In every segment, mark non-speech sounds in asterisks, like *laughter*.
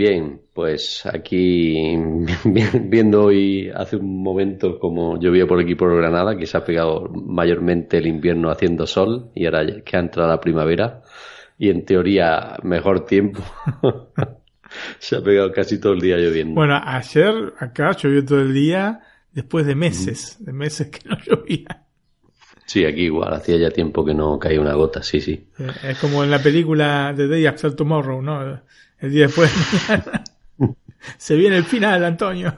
Bien, pues aquí *laughs* viendo hoy hace un momento como llovía por aquí por Granada, que se ha pegado mayormente el invierno haciendo sol y ahora que ha entrado la primavera y en teoría mejor tiempo. *laughs* se ha pegado casi todo el día lloviendo. Bueno, ayer acá llovió todo el día después de meses, de meses que no llovía. Sí, aquí igual, hacía ya tiempo que no caía una gota, sí, sí. Eh, es como en la película The Day After Tomorrow, ¿no? El día después *laughs* Se viene el final, Antonio.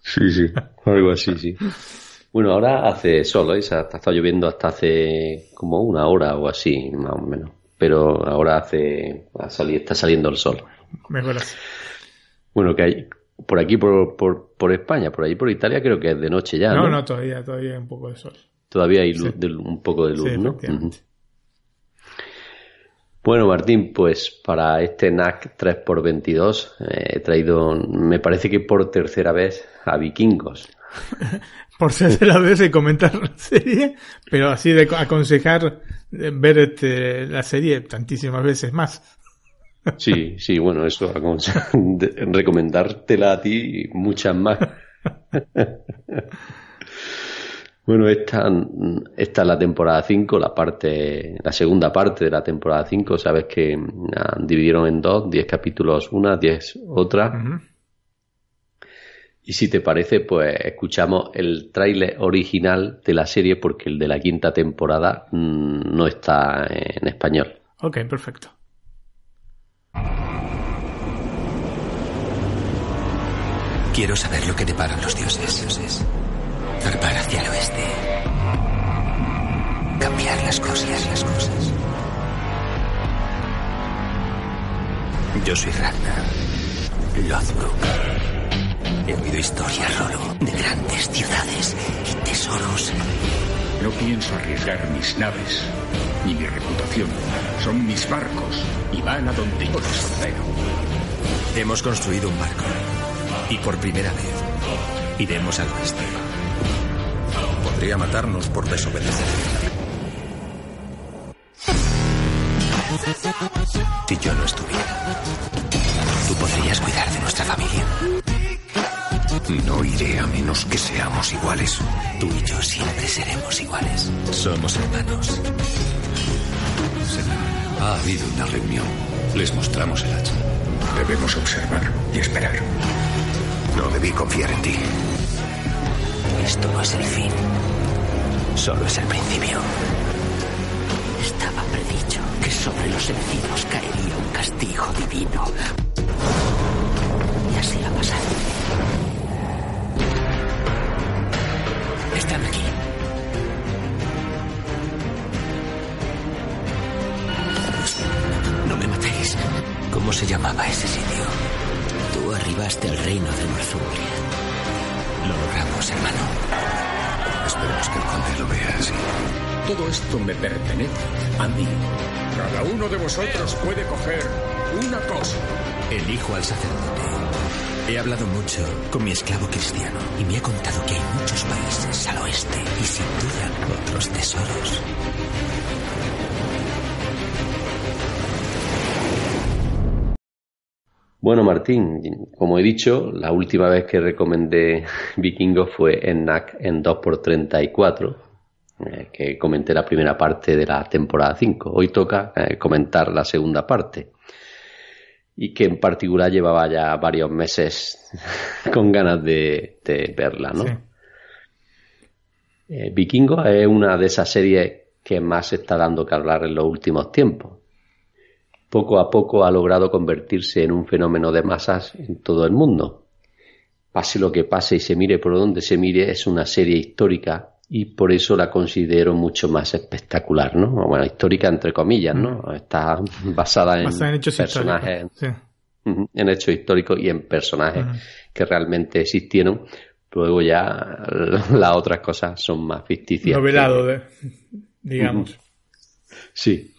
Sí, sí, algo así, sí. Bueno, ahora hace sol, ¿eh? ha estado lloviendo hasta hace como una hora o así, más o menos. Pero ahora hace, está saliendo el sol. Mejor así. Bueno, que hay, por aquí, por, por, por España, por ahí, por Italia, creo que es de noche ya. No, no, todavía, todavía hay un poco de sol. Todavía hay un poco de luz, ¿no? Bueno, Martín, pues para este NAC 3x22 eh, he traído, me parece que por tercera vez, a Vikingos. *laughs* por tercera vez de comentar la serie, pero así de aconsejar eh, ver este, la serie tantísimas veces más. Sí, sí, bueno, eso, *laughs* recomendártela a ti muchas más. *laughs* Bueno, esta, esta es la temporada 5, la parte, la segunda parte de la temporada 5. Sabes que dividieron en dos, 10 capítulos una, 10 otra. Y si te parece, pues escuchamos el tráiler original de la serie porque el de la quinta temporada mm, no está en español. Ok, perfecto. Quiero saber lo que deparan los dioses. Zarpar hacia el oeste. Cambiar las cosas, las cosas. Yo soy Ragnar Lothbrok. He oído historias, Rolo, de grandes ciudades y tesoros. No pienso arriesgar mis naves ni mi reputación. Son mis barcos y van a donde yo los ordeno. Hemos construido un barco y por primera vez iremos al oeste. Podría matarnos por desobedecer. Si yo no estuviera, tú podrías cuidar de nuestra familia. No iré a menos que seamos iguales. Tú y yo siempre seremos iguales. Somos hermanos. Ha habido una reunión. Les mostramos el hacha. Debemos observar y esperar. No debí confiar en ti. Esto no es el fin. Solo es el principio. Estaba predicho que sobre los encinos caería un castigo divino. Y así ha pasado. Están aquí. No me matéis. ¿Cómo se llamaba ese sitio? Tú arribaste al reino de Northumbria. Lo logramos, hermano. Esperemos que el conde lo vea así. Todo esto me pertenece a mí. Cada uno de vosotros puede coger una cosa. Elijo al sacerdote. He hablado mucho con mi esclavo cristiano y me ha contado que hay muchos países al oeste y sin duda otros tesoros. Bueno, Martín, como he dicho, la última vez que recomendé *laughs* Vikingos fue en NAC en 2x34, eh, que comenté la primera parte de la temporada 5. Hoy toca eh, comentar la segunda parte. Y que en particular llevaba ya varios meses *laughs* con ganas de, verla, ¿no? Eh, Vikingos es una de esas series que más se está dando que hablar en los últimos tiempos poco a poco ha logrado convertirse en un fenómeno de masas en todo el mundo. Pase lo que pase y se mire por donde se mire, es una serie histórica y por eso la considero mucho más espectacular, ¿no? Bueno, histórica entre comillas, ¿no? Mm. Está basada en, personajes en hechos históricos y en personajes que realmente existieron. Luego ya *laughs* las otras cosas son más ficticias. Novelado, digamos. sí.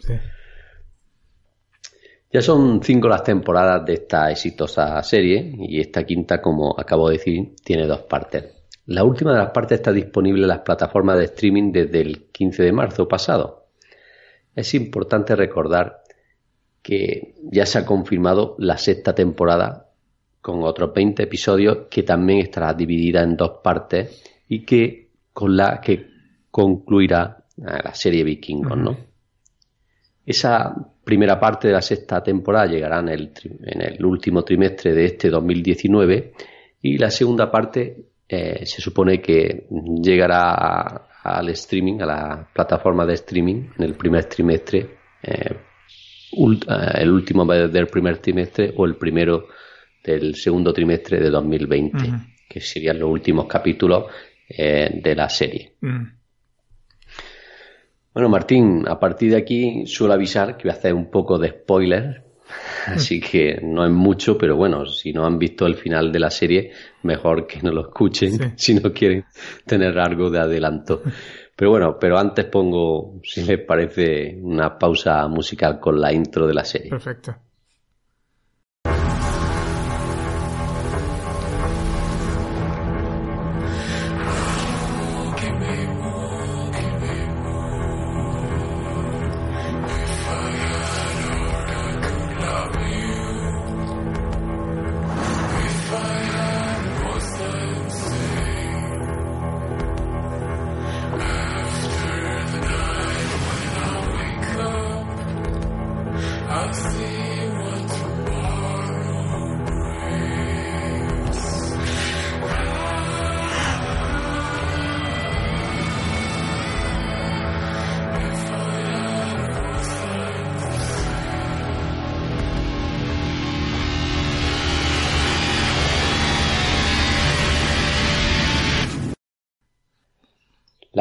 Ya son cinco las temporadas de esta exitosa serie y esta quinta, como acabo de decir, tiene dos partes. La última de las partes está disponible en las plataformas de streaming desde el 15 de marzo pasado. Es importante recordar que ya se ha confirmado la sexta temporada con otros 20 episodios que también estará dividida en dos partes y que con la que concluirá la serie Vikingos, ¿no? Esa primera parte de la sexta temporada llegará en el, en el último trimestre de este 2019 y la segunda parte eh, se supone que llegará al streaming, a la plataforma de streaming en el primer trimestre, eh, eh, el último del primer trimestre o el primero del segundo trimestre de 2020, que serían los últimos capítulos de la serie. Bueno, Martín, a partir de aquí suelo avisar que voy a hacer un poco de spoiler, *laughs* así que no es mucho, pero bueno, si no han visto el final de la serie, mejor que no lo escuchen *laughs* si no quieren tener algo de adelanto. Pero bueno, pero antes pongo, si les parece, una pausa musical con la intro de la serie. Perfecto.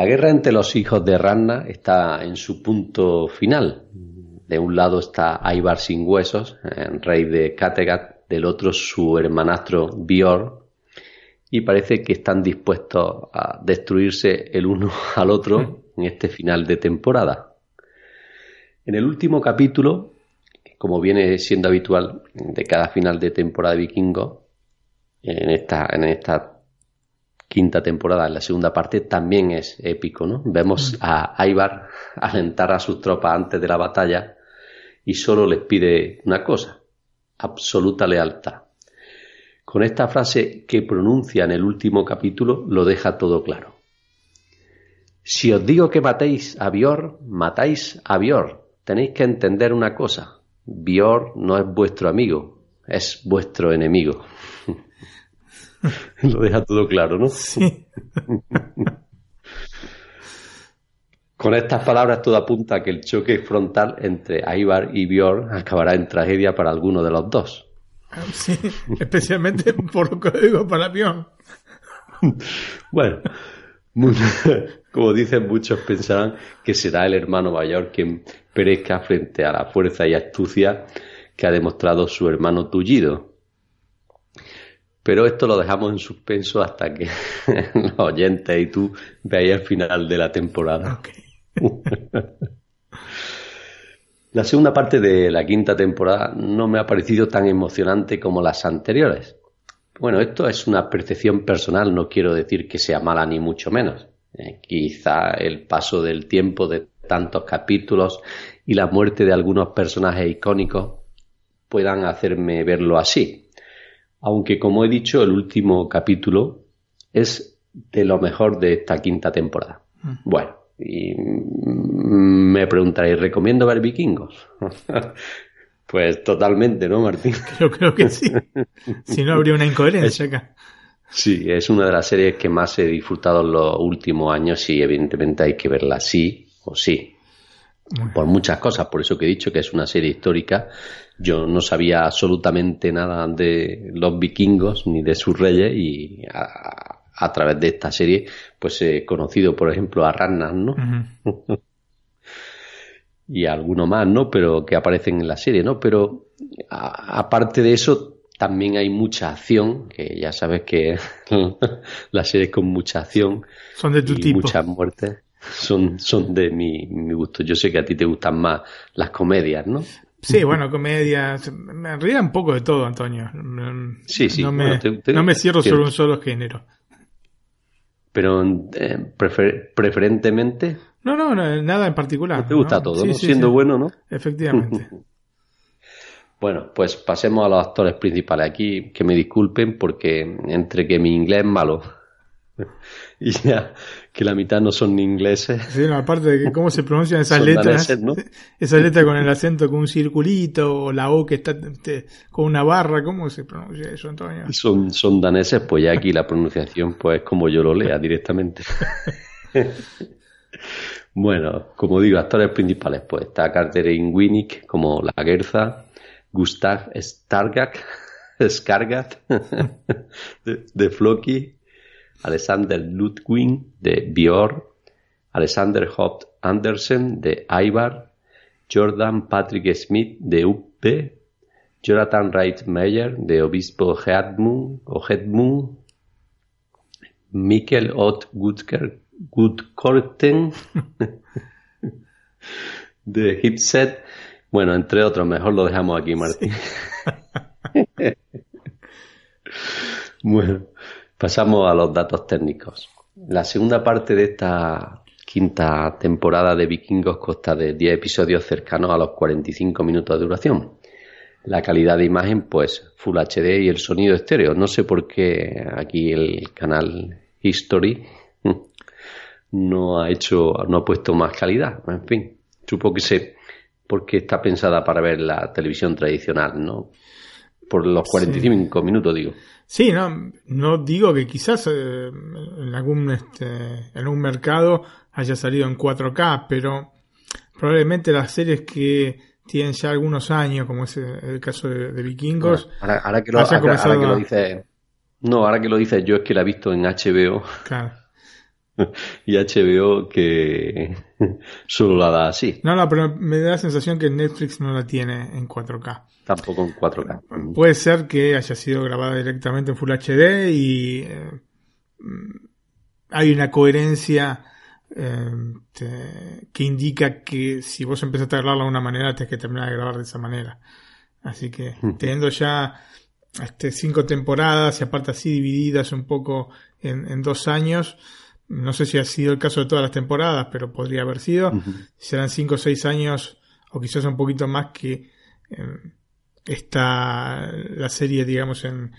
La guerra entre los hijos de Ranna está en su punto final. De un lado está Ivar sin huesos, rey de Kattegat, del otro su hermanastro Bior, y parece que están dispuestos a destruirse el uno *laughs* al otro en este final de temporada. En el último capítulo, como viene siendo habitual de cada final de temporada de vikingo, en esta, en esta quinta temporada, en la segunda parte, también es épico, ¿no? Vemos a Ivar *laughs* alentar a sus tropas antes de la batalla y solo les pide una cosa, absoluta lealtad. Con esta frase que pronuncia en el último capítulo lo deja todo claro. Si os digo que matéis a Bior, matáis a Bior. Tenéis que entender una cosa. Bior no es vuestro amigo, es vuestro enemigo. *laughs* *laughs* Lo deja todo claro, ¿no? Sí. *laughs* Con estas palabras todo apunta a que el choque frontal entre Ivar y Bjorn acabará en tragedia para alguno de los dos. Sí, especialmente por lo que digo para Bjorn. *laughs* Bueno, como dicen muchos pensarán que será el hermano mayor quien perezca frente a la fuerza y astucia que ha demostrado su hermano tullido, pero esto lo dejamos en suspenso hasta que *laughs* los oyentes y tú veáis el final de la temporada. *laughs* la segunda parte de la quinta temporada no me ha parecido tan emocionante como las anteriores. Bueno, esto es una percepción personal, no quiero decir que sea mala ni mucho menos. Eh, quizá el paso del tiempo de tantos capítulos y la muerte de algunos personajes icónicos puedan hacerme verlo así aunque como he dicho, el último capítulo es de lo mejor de esta quinta temporada. Mm. Bueno, y me preguntaréis, ¿recomiendo ver vikingos? *laughs* pues totalmente, ¿no, Martín? *laughs* Yo creo que sí. si no, habría una incoherencia acá. Sí, es una de las series que más he disfrutado en los últimos años y evidentemente hay que verla sí o sí. Por muchas cosas, por eso que he dicho que es una serie histórica yo no sabía absolutamente nada de los vikingos ni de sus reyes y a, través de esta serie pues he conocido por ejemplo a Ragnar, ¿no? *laughs* y alguno más, ¿no? Pero que aparecen en la serie, ¿no? Pero aparte de eso, también hay mucha acción, que ya sabes que *laughs* las series con mucha acción son de tu y muchas muertes son, son de mi, mi gusto. Yo sé que a ti te gustan más las comedias, ¿no? Sí, bueno, comedias. Me ríe un poco de todo, Antonio. Sí, sí. No me, no me cierro sobre un solo género. Pero eh, preferentemente. No, no, nada en particular. te gusta todo, ¿no? Siendo bueno, ¿no? Efectivamente. *laughs* bueno, pues pasemos a los actores principales. Aquí que me disculpen porque entre que mi inglés es malo *laughs* y ya que la mitad no son ni ingleses. Sí, aparte de cómo se pronuncian esas letras, *laughs* esa letra con el acento con un circulito o la O que está con una barra, ¿cómo se pronuncia eso, Antonio? Son, son daneses, pues ya aquí la pronunciación pues como yo lo lea directamente. *laughs* bueno, como digo, actores principales, pues está Catherine Winnick como la Gerza, Gustav Stargak, Skargat de, de Floki, Alexander Ludwig de Björn, Alexander Hopt Andersen de Ivar, Jordan Patrick Smith de UP, Jonathan Wright Meyer de Obispo Hedmund, Mikkel Ott Gutkorten *laughs* de Hipset, bueno, entre otros, mejor lo dejamos aquí, Martín. *laughs* bueno, Pasamos a los datos técnicos. La segunda parte de esta quinta temporada de Vikingos consta de 10 episodios cercanos a los 45 minutos de duración. La calidad de imagen, pues Full HD y el sonido estéreo. No sé por qué aquí el canal History no ha hecho, no ha puesto más calidad. En fin, supongo que sé porque está pensada para ver la televisión tradicional, ¿no? Por los 45 minutos, digo. Sí, no, no digo que quizás eh, en algún este, en un mercado haya salido en 4K, pero probablemente las series que tienen ya algunos años, como es el caso de, Vikingos, ahora, que lo, ahora, dice, no, ahora que lo dices yo es que la he visto en HBO. Claro. *laughs* y HBO que solo la da así. No, no, pero me da la sensación que Netflix no la tiene en 4K. Tampoco en 4K. Puede ser que haya sido grabada directamente en Full HD y eh, hay una coherencia eh, que indica que si vos empezaste a grabarla de una manera, tenés que terminar de grabar de esa manera. Así que teniendo ya este, cinco temporadas y aparte así divididas un poco en dos años, no sé si ha sido el caso de todas las temporadas, pero podría haber sido. Serán cinco o seis años, o quizás un poquito más que em, está la serie, digamos, en,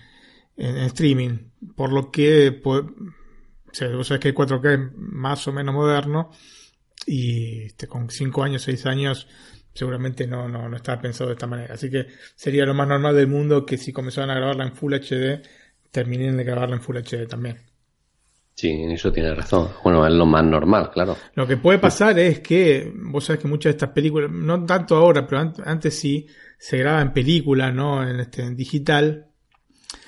en, streaming. Por lo que, pues, o sea, vos sabés que el 4K es más o menos moderno y este, con cinco años, seis años, seguramente no, no, no estaba pensado de esta manera. Así que sería lo más normal del mundo que si comenzaban a grabarla en Full HD, terminen de grabarla en Full HD también. Sí, en eso tiene razón. Bueno, es lo más normal, claro. Lo que puede pasar es que, vos sabés que muchas de estas películas, no tanto ahora, pero antes sí, se graba en película, ¿no? En, este, en digital.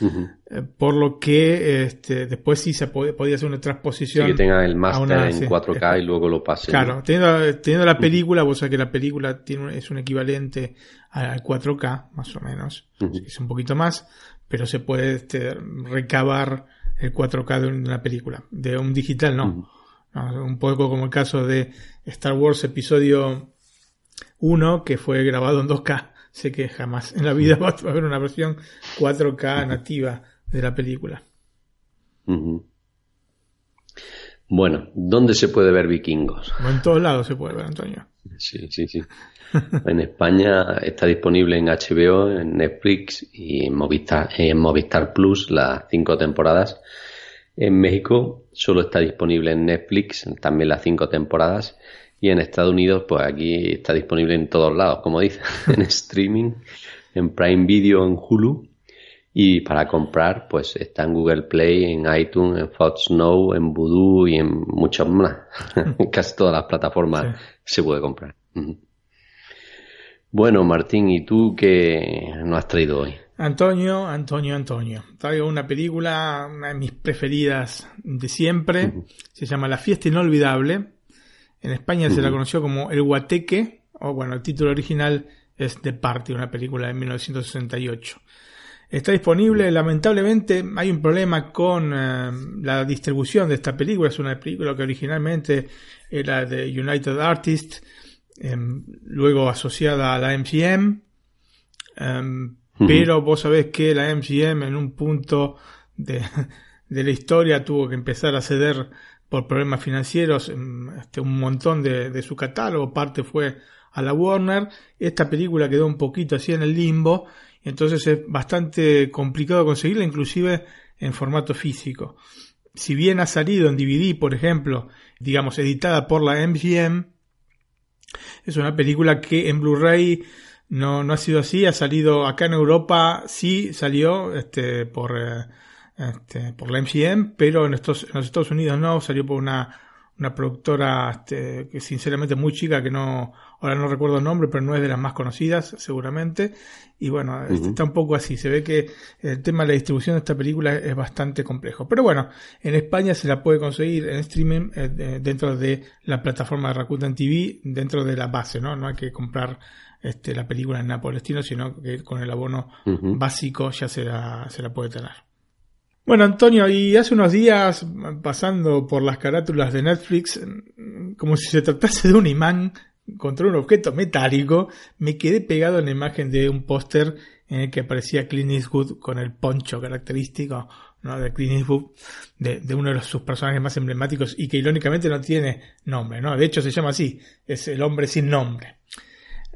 Eh, por lo que este, después sí se podía hacer una transposición. Sí, que tenga el máster en 4K y luego lo pase. Claro, teniendo, la película, vos sabés que la película tiene, es un equivalente al 4K, más o menos. Es un poquito más, pero se puede este, recabar el 4K de una película. De un digital no. Un poco como el caso de Star Wars Episodio 1, que fue grabado en 2K. Sé que jamás en la vida va a haber una versión 4K nativa de la película. Bueno, ¿dónde se puede ver vikingos? en todos lados se puede ver, Antonio. Sí, sí, sí. en España está disponible en HBO, en Netflix y en Movistar, en Movistar Plus las cinco temporadas. En México solo está disponible en Netflix también las cinco temporadas. Y en Estados Unidos, pues aquí está disponible en todos lados, como dice, *laughs* en streaming, en Prime Video, en Hulu. Y para comprar, pues está en Google Play, en iTunes, en Fox Now, en Voodoo y en muchas más. *laughs* Casi todas las plataformas se puede comprar. Bueno, Martín, ¿y tú qué nos has traído hoy? Antonio, Antonio, Antonio. Traigo una película, una de mis preferidas de siempre. Se llama La fiesta inolvidable. En España se la conoció como El Guateque o bueno, el título original es The Party, una película de 1968. Está disponible, lamentablemente hay un problema con eh, la distribución de esta película, es una película que originalmente era de United Artists, em, luego asociada a la MGM, em, pero vos sabés que la MGM en un punto *laughs* de, la historia tuvo que empezar a ceder por problemas financieros em, este, un montón de, de su catálogo, parte fue a la Warner, esta película quedó un poquito así en el limbo, entonces es bastante complicado conseguirla, inclusive en formato físico. Si bien ha salido en DVD, por ejemplo, digamos, editada por la MGM, es una película que en Blu-ray no, no ha sido así, ha salido acá en Europa, sí salió este, por, eh, este, por la MGM, pero en, estos, en los Estados Unidos no, salió por una una productora este, que sinceramente muy chica, que no, ahora no recuerdo el nombre, pero no es de las más conocidas, seguramente. Y bueno, este, está un poco así. Se ve que el tema de la distribución de esta película es bastante complejo. Pero bueno, en España se la puede conseguir en streaming eh, dentro de la plataforma de Rakuten TV, dentro de la base, ¿no? No hay que comprar este, la película en Napolestino, sino que con el abono básico ya se la, se la puede tener. Bueno, Antonio, y hace unos días, pasando por las carátulas de Netflix, como si se tratase de un imán contra un objeto metálico, me quedé pegado en la imagen de un póster en el que aparecía Clint Eastwood con el poncho característico ¿no? de Clint Eastwood, de, de, uno de sus personajes más emblemáticos y que irónicamente no tiene nombre, ¿no? De hecho se llama así, es el hombre sin nombre.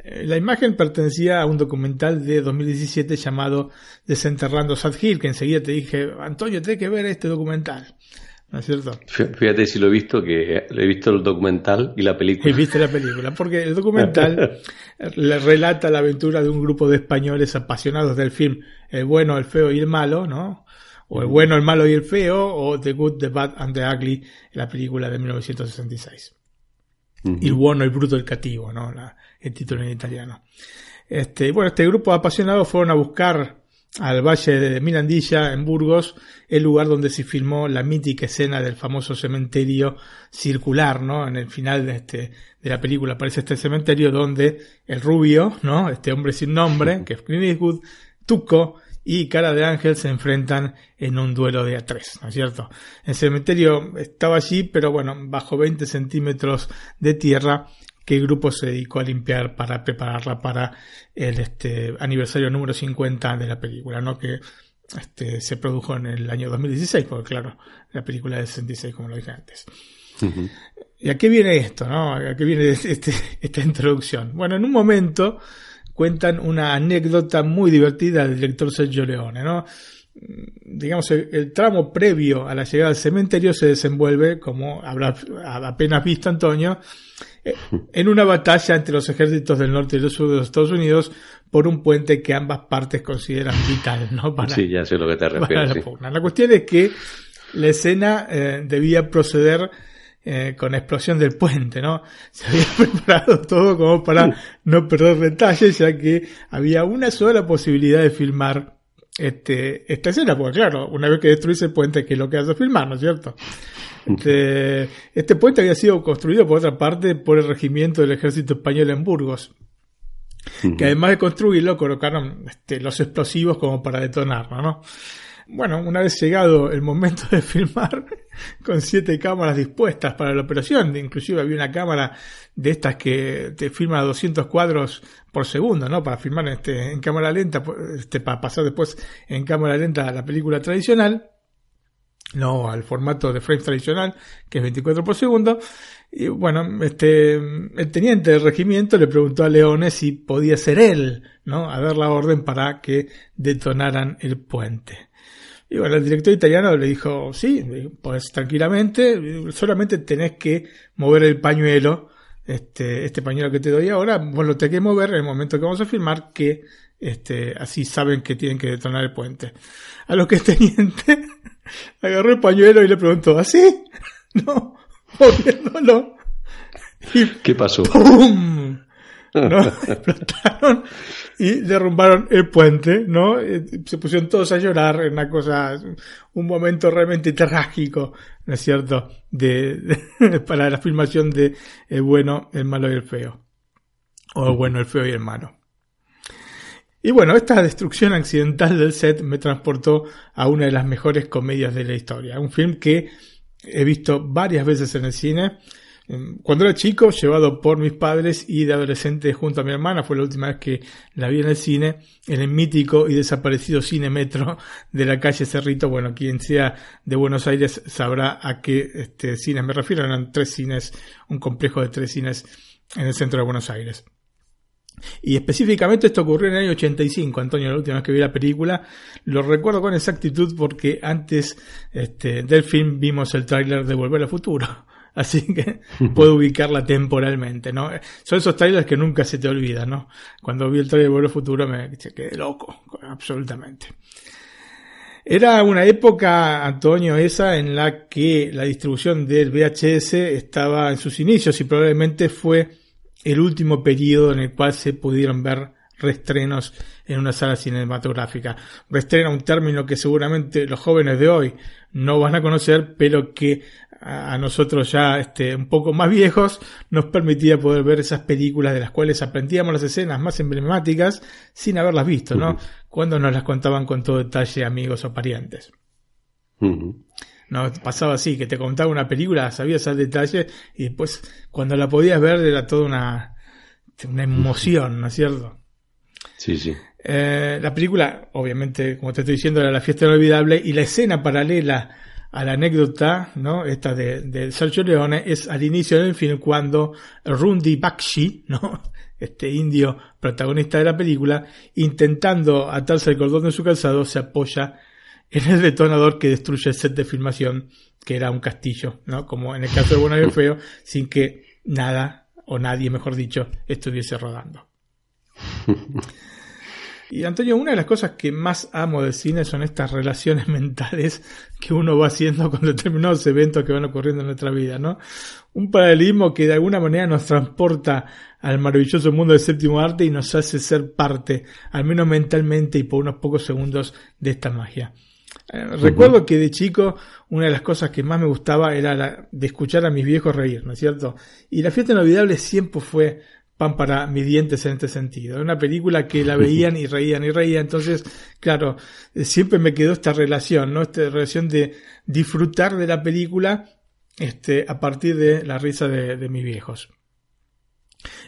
Eh, la imagen pertenecía a un documental de 2017 llamado Desenterrando Sad Hill, que enseguida te dije, Antonio, tienes que ver este documental. ¿No es cierto? Fíjate si lo he visto, que he visto el documental y la película. Y viste la película, porque el documental *laughs* le relata la aventura de un grupo de españoles apasionados del film El bueno, el feo y el malo, ¿no? O El bueno, el malo y el feo, o The Good, The Bad and The Ugly, la película de 1966. Y el bueno, el bruto, el cativo, ¿no? El título en italiano. Este, bueno, este grupo de apasionados fueron a buscar al valle de Mirandilla, en Burgos, el lugar donde se filmó la mítica escena del famoso cementerio circular, ¿no? En el final de este, de la película aparece este cementerio donde el rubio, ¿no? Este hombre sin nombre, *laughs* que es Clint Eastwood, Tuco y Cara de Ángel se enfrentan en un duelo de A3, ¿no es cierto? El cementerio estaba allí, pero bueno, bajo 20 centímetros de tierra el grupo se dedicó a limpiar para prepararla para el este, aniversario número 50 de la película, ¿no? Que este, se produjo en el año 2016, porque claro, la película es de 66, como lo dije antes. ¿Y a qué viene esto, no? ¿A qué viene *laughs* este, esta introducción? Bueno, en un momento cuentan una anécdota muy divertida del director Sergio Leone, ¿no? Digamos, el, tramo previo a la llegada al cementerio se desenvuelve, como habrá apenas visto Antonio, eh, *laughs* en una batalla entre los ejércitos del norte y del sur de los Estados Unidos por un puente que ambas partes consideran vital, ¿no? *laughs* Para, sí, ya sé lo que te refieres. La, la, cuestión es que la escena eh, debía proceder eh, con explosión del puente, ¿no? *laughs* Se había preparado todo como para no perder detalles, ya que había una sola posibilidad de filmar este, esta escena, porque claro, una vez que destruye el puente, ¿qué es lo que hace filmar, no es cierto? Este, este puente había sido construido, por otra parte, por el regimiento del ejército español en Burgos, que además de construirlo, colocaron este, los explosivos como para detonarlo, ¿no? Bueno, una vez llegado el momento de filmar, *laughs* con siete cámaras dispuestas para la operación, inclusive había una cámara de estas que te filma a 200 cuadros por segundo, ¿no? Para filmar este, en cámara lenta, este, para pasar después en cámara lenta a la película tradicional, no al formato de frame tradicional, que es 24 por segundo. Y bueno, este, el teniente del regimiento le preguntó a Leone si podía ser él, ¿no? A dar la orden para que detonaran el puente. Y bueno, el director italiano le dijo, sí, pues tranquilamente, solamente tenés que mover el pañuelo, este, este pañuelo que te doy ahora, vos lo tenés que mover en el momento que vamos a filmar, que este, así saben que tienen que detonar el puente. A lo que el teniente *laughs* agarró el pañuelo y le preguntó, ¿así? *laughs* No, *laughs* moviéndolo. Y ¿Qué pasó? ¡Pum! ¿No? *laughs* Explotaron y derrumbaron el puente, ¿no? Eh, se pusieron todos a llorar, una cosa, un momento realmente trágico, ¿no es cierto? De, *laughs* para la filmación de El bueno, el malo y el feo. O bueno, el feo y el malo. Y bueno, esta destrucción accidental del set me transportó a una de las mejores comedias de la historia. Un film que he visto varias veces en el cine. Em, cuando era chico, llevado por mis padres y de adolescente junto a mi hermana, fue la última vez que la vi en el cine, en el mítico y desaparecido cine metro *laughs* de la calle Cerrito. Bueno, quien sea de Buenos Aires sabrá a qué este, cines me refiero. Eran tres cines, un complejo de tres cines en el centro de Buenos Aires. Y específicamente esto ocurrió en el año 85, Antonio, la última vez que vi la película. Lo recuerdo con exactitud porque antes este, del film vimos el tráiler de Volver al Futuro. *laughs* Así que *laughs* puedo ubicarla temporalmente, ¿no? Son esos trailers que nunca se te olvidan, ¿no? Cuando vi el trailer de al Futuro me quedé loco, absolutamente. Era una época, Antonio, esa en la que la distribución del VHS estaba en sus inicios y probablemente fue el último periodo en el cual se pudieron ver restrenos en una sala cinematográfica. Restreno, un término que seguramente los jóvenes de hoy no van a conocer, pero que a nosotros ya este, un poco más viejos nos permitía poder ver esas películas de las cuales aprendíamos las escenas más emblemáticas sin haberlas visto, ¿no? Cuando nos las contaban con todo detalle amigos o parientes. No, pasaba así, que te contaba una película, sabías el detalle y después cuando la podías ver era toda una, una emoción, ¿no es cierto? Sí, sí. Eh, la película, obviamente, como te estoy diciendo, era La fiesta inolvidable y la escena paralela a la anécdota, ¿no? Esta de, de Sergio Leone es al inicio del film cuando Rundi Bakshi, ¿no? *laughs* Este indio protagonista de la película, intentando atarse el cordón de su calzado, se apoya en el detonador que destruye el set de filmación, que era un castillo, ¿no? Como en el caso de Bueno Feo, sin que nada, o nadie, mejor dicho, estuviese rodando. *laughs* Y Antonio, una de las cosas que más amo del cine son estas relaciones *laughs* mentales que uno va haciendo con determinados eventos que van ocurriendo en nuestra vida, ¿no? Un paralelismo que de alguna manera nos transporta al maravilloso mundo del séptimo arte y nos hace ser parte, al menos mentalmente y por unos pocos segundos, de esta magia. Eh, recuerdo que de chico una de las cosas que más me gustaba era la de escuchar a mis viejos reír, ¿no es cierto? Y la fiesta inolvidable siempre fue pan para mis dientes en este sentido. Una película que la veían y reían y reían. Entonces, claro, eh, siempre me quedó esta relación, ¿no? Esta relación de disfrutar de la película este, a partir de la risa de, de mis viejos.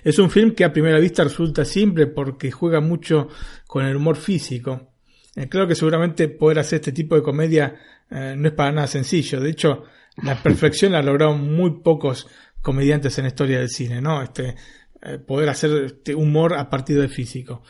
Es un film que a primera vista resulta simple porque juega mucho con el humor físico. Eh, creo que seguramente poder hacer este tipo de comedia eh, no es para nada sencillo. De hecho, la *laughs* perfección la han logrado muy pocos comediantes en la historia del cine, ¿no? Este, poder hacer este humor a partir del físico.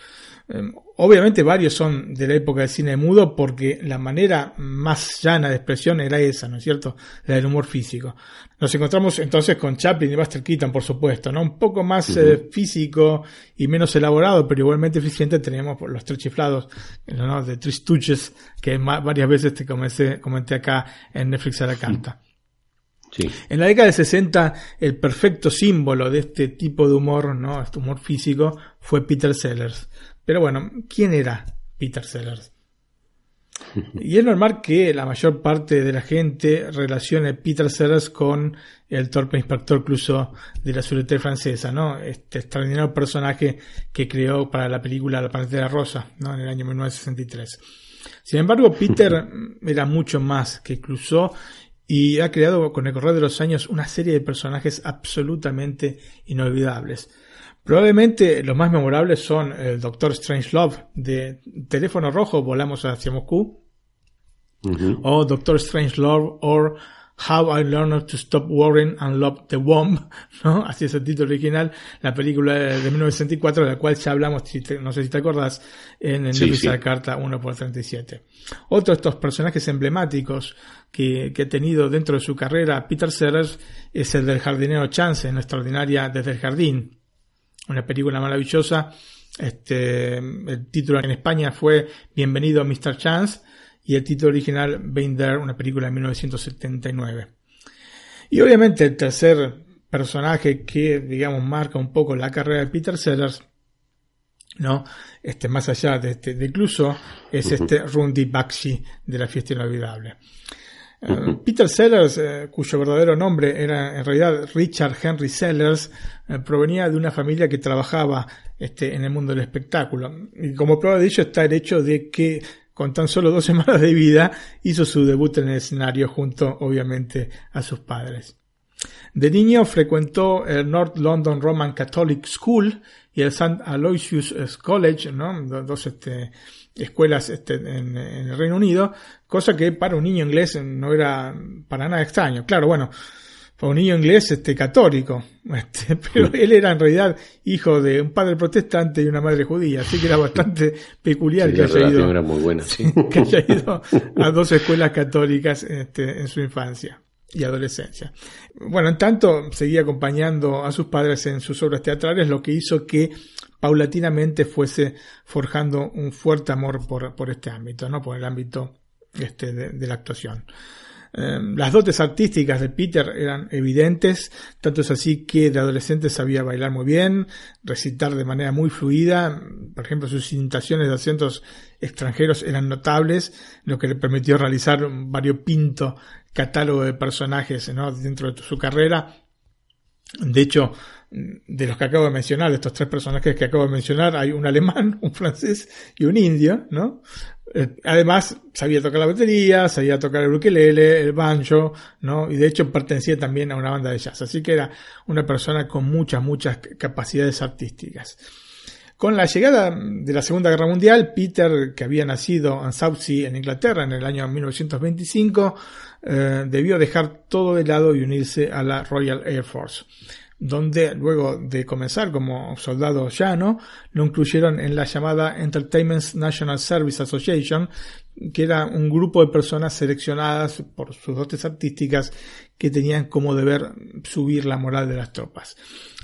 Em, obviamente varios son de la época del cine mudo porque la manera más llana de expresión era esa, ¿no es cierto? La del humor físico. Nos encontramos entonces con Chaplin y Buster Keaton, por supuesto, ¿no? Un poco más eh, físico y menos elaborado, pero igualmente eficiente tenemos los tres chiflados, ¿no? De Tristuches, que varias veces te comenté, comenté acá en Netflix a la carta. Sí. En la década de 60, el perfecto símbolo de este tipo de humor, ¿no? Este humor físico, fue Peter Sellers. Pero bueno, ¿quién era Peter Sellers? *laughs* Y es normal que la mayor parte de la gente relacione Peter Sellers con el torpe inspector Clouseau de la Sûreté francesa, ¿no? Este extraordinario personaje que creó para la película La Pantera Rosa, ¿no? En el año 1963. Sin embargo, Peter *laughs* era mucho más que Clouseau y ha creado con el correr de los años una serie de personajes absolutamente inolvidables. Probablemente los más memorables son el Doctor Strangelove de Teléfono Rojo, Volamos hacia Moscú, o Doctor Strangelove or How I Learned to Stop Worrying and Love the Womb, ¿no? Así es el título original, la película de 1964, de la cual ya hablamos, no sé si te acordás, en el sí, la carta 1 por 37. Otro de estos personajes emblemáticos que, que, ha tenido dentro de su carrera Peter Sellers es el del jardinero Chance, en extraordinaria Desde el Jardín, una película maravillosa. Este, el título en España fue Bienvenido Mr. Chance y el título original There, una película de 1979. Y obviamente el tercer personaje que, digamos, marca un poco la carrera de Peter Sellers, ¿no? Este, más allá de este, de incluso, es este Rundi Bakshi de la fiesta inolvidable. Peter Sellers, eh, cuyo verdadero nombre era en realidad Richard Henry Sellers, eh, provenía de una familia que trabajaba este, en el mundo del espectáculo. Y como prueba de ello está el hecho de que con tan solo dos *laughs* semanas de vida hizo su debut en el escenario junto obviamente a sus padres. De niño frecuentó el North London Roman Catholic School y el St. Aloysius College, ¿no? este, escuelas este, en, el Reino Unido, cosa que para un niño inglés no era para nada extraño. Claro, bueno, para un niño inglés este, católico, *laughs* este, pero él era en realidad hijo de un padre protestante y una madre judía, así que era bastante peculiar que, haya ido, muy buena, que haya ido a dos escuelas católicas este, en su infancia y adolescencia. Bueno, en tanto seguía acompañando a sus padres en sus obras teatrales, lo que hizo que paulatinamente fuese forjando un fuerte amor por, por este ámbito, ¿no? por el ámbito este, de, la actuación. Em, las dotes artísticas de Peter eran evidentes, tanto es así que de adolescente sabía bailar muy bien, recitar de manera muy fluida, por ejemplo sus imitaciones de acentos extranjeros eran notables, lo que le permitió realizar un variopinto catálogo de personajes dentro de su carrera. De hecho, de los que acabo de mencionar, de estos tres personajes que acabo de mencionar, hay un alemán, *laughs* un francés y un indio, ¿no? Eh, además, sabía tocar la batería, sabía tocar el ukelele, el banjo, ¿no? Y de hecho pertenecía también a una banda de jazz. Así que era una persona con muchas, muchas capacidades artísticas. Con la llegada de la Segunda Guerra Mundial, Peter, que había nacido en Southsea, en Inglaterra, en el año 1925, eh, debió dejar todo de lado y unirse a la Royal Air Force, donde luego de comenzar como soldado llano, lo incluyeron en la llamada Entertainment National Service Association, que era un grupo de personas seleccionadas por sus dotes artísticas que tenían como deber subir la moral de las tropas.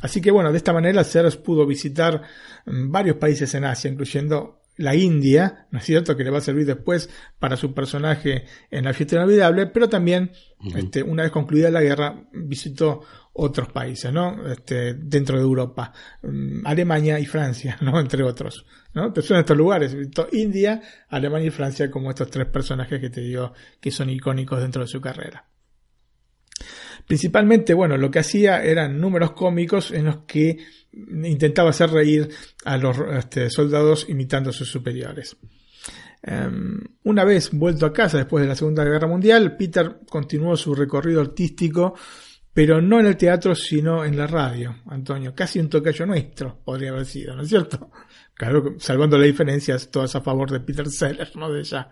Así que bueno, de esta manera Sears pudo visitar mm, varios países en Asia, incluyendo la India, ¿no es cierto? Que le va a servir después para su personaje en la fiesta inolvidable, pero también, este, una vez concluida la guerra, visitó otros países, ¿no? Este, dentro de Europa, mm, Alemania y Francia, ¿no? *laughs* Entre otros, ¿no? Pero son estos lugares, India, Alemania y Francia como estos tres personajes que te digo que son icónicos dentro de su carrera. Principalmente, bueno, lo que hacía eran números cómicos en los que intentaba hacer reír a los este, soldados imitando a sus superiores. Em, una vez vuelto a casa después de la Segunda Guerra Mundial, Peter continuó su recorrido artístico, pero no en el teatro, sino en la radio, Antonio. Casi un tocayo nuestro podría haber sido, ¿no es cierto? Claro, salvando las diferencias, todas a favor de Peter Sellers, ¿no? De ya.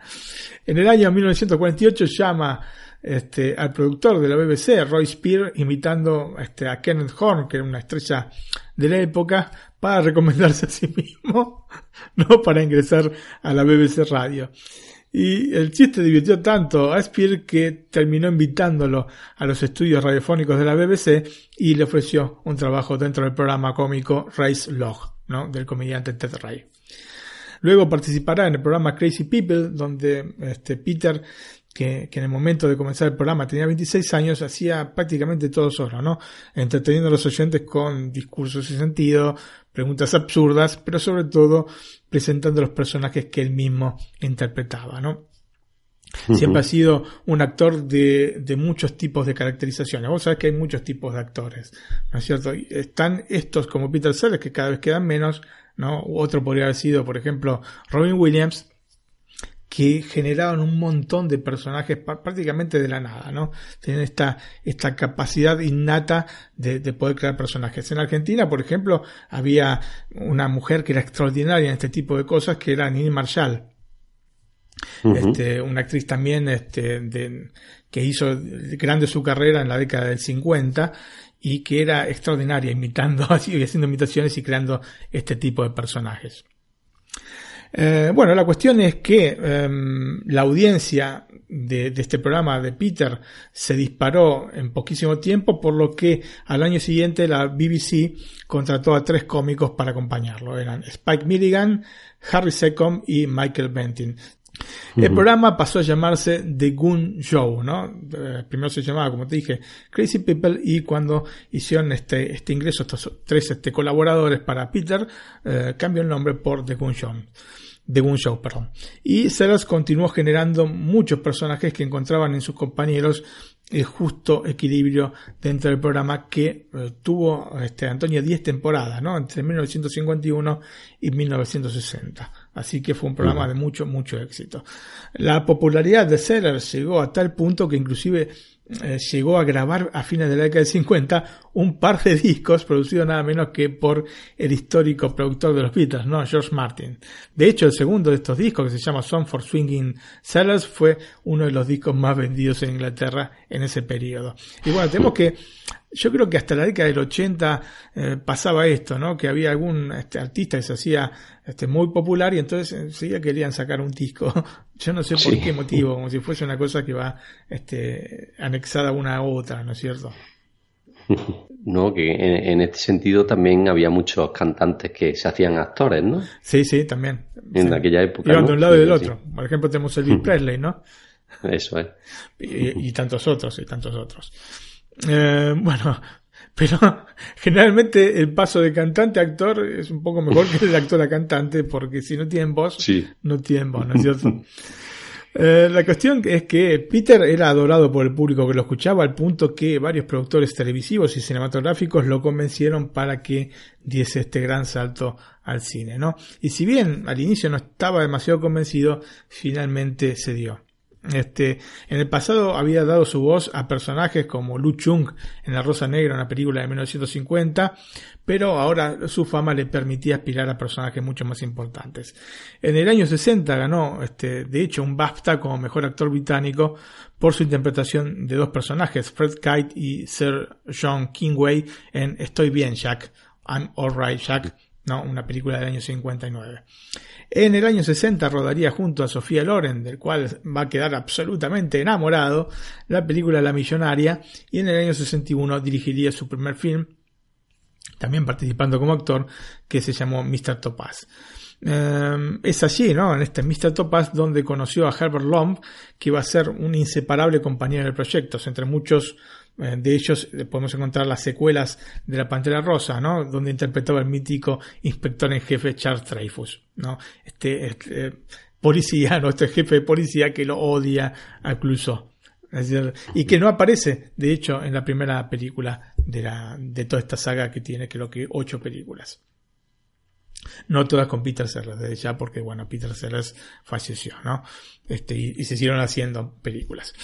En el año 1948 llama este, al productor de la BBC, Roy Spear, imitando este, a Kenneth Horn, que era una estrella de la época, para recomendarse a sí mismo, *laughs* no para ingresar a la BBC Radio. Y el chiste divirtió tanto a Spear que terminó invitándolo a los estudios radiofónicos de la BBC y le ofreció un trabajo dentro del programa cómico Race Log, ¿no? del comediante Ted Ray. Luego participará en el programa Crazy People, donde este, Peter que, en el momento de comenzar el programa tenía 26 años, hacía prácticamente todo solo, ¿no? Entreteniendo a los oyentes con discursos sin sentido, preguntas absurdas, pero sobre todo presentando los personajes que él mismo interpretaba, ¿no? Siempre ha sido un actor de, de, muchos tipos de caracterizaciones. Vos sabés que hay muchos tipos de actores, ¿no es cierto? Están estos como Peter Sellers, que cada vez quedan menos, ¿no? Otro podría haber sido, por ejemplo, Robin Williams, que generaban un montón de personajes prácticamente de la nada, ¿no? Tienen esta, esta capacidad innata de, poder crear personajes. En Argentina, por ejemplo, había una mujer que era extraordinaria en este tipo de cosas, que era Nini Marshall. este, una actriz también este, de, que hizo grande su carrera en la década del 50 y que era extraordinaria imitando, *laughs* así, haciendo imitaciones y creando este tipo de personajes. Eh, bueno, la cuestión es que em, la audiencia de, este programa de Peter se disparó en poquísimo tiempo, por lo que al año siguiente la BBC contrató a tres cómicos para acompañarlo. Eran Spike Milligan, Harry Secom y Michael Bentin. El programa pasó a llamarse The Goon Show, ¿no? Eh, primero se llamaba, como te dije, Crazy People y cuando hicieron este, este ingreso estos tres este, colaboradores para Peter, eh, cambió el nombre por The Goon Show. The Goon Show, perdón. Y Sellers continuó generando muchos personajes que encontraban en sus compañeros el justo equilibrio dentro del programa que eh, tuvo este, Antonio 10 temporadas, ¿no? Entre 1951 y 1960. Así que fue un programa de mucho, mucho éxito. La popularidad de Sellers llegó a tal punto que inclusive eh, llegó a grabar a fines de la década de 50 un par de *laughs* discos producidos nada menos que por el histórico productor de los Beatles, ¿no? George Martin. De hecho, el segundo de estos discos, que se llama Song for Swinging Sellers, fue uno de los discos más vendidos en Inglaterra en ese periodo. Y bueno, tenemos que yo creo que hasta la década del 80 eh, pasaba esto, ¿no? Que había algún este, artista que se hacía este, muy popular y entonces enseguida querían sacar un disco. *laughs* Yo no sé por qué motivo, como si fuese una cosa que va este, anexada una a otra, ¿no es cierto? *laughs* No, que en, este sentido también había muchos cantantes que se hacían actores, ¿no? Sí, sí, también. En aquella época. Iban de un lado y del otro. Por ejemplo, tenemos *laughs* Elvis Presley, ¿no? Eso es. y tantos otros, y tantos otros. Eh, bueno, *laughs* pero *laughs* generalmente el paso de cantante a actor es un poco mejor que el de actor a cantante, porque si no tienen voz, no tienen voz, ¿no es *laughs* cierto? Eh, la cuestión es que Peter era adorado por el público que lo escuchaba al punto que varios productores televisivos y cinematográficos lo convencieron para que diese este gran salto al cine, ¿no? Y si bien al inicio no estaba demasiado convencido, finalmente se dio. Este, en el pasado había dado su voz a personajes como Lu Chung en La Rosa Negra, una película de 1950, pero ahora su fama le permitía aspirar a personajes mucho más importantes. En el año 60 ganó, este, de hecho, un BAFTA como mejor actor británico por su interpretación de dos personajes, Fred Kite y Sir John Kingway en Estoy bien, Jack, I'm Alright, Jack, una película del año 59. En el año 60 rodaría junto a Sofía Loren, del cual va a quedar absolutamente enamorado, la película La Millonaria, y en el año 61 dirigiría su primer film, también participando como actor, que se llamó Mr. Topaz. Em, es allí, ¿no? En este Mr. Topaz, donde conoció a Herbert Lomb, que va a ser un inseparable compañero del proyecto. Entre muchos de ellos eh, podemos encontrar las secuelas de la Pantera Rosa, ¿no? Donde interpretaba el mítico inspector en jefe Charles Dreyfus, ¿no? Este, este policía, *laughs* ¿no? Este jefe de policía que lo odia a y que no aparece, de hecho, en la primera película de, la, de toda esta saga que tiene creo que ocho películas. No todas con Peter Sellers, desde ya, porque bueno, Peter Sellers falleció, ¿no? Este, y, se siguieron haciendo películas.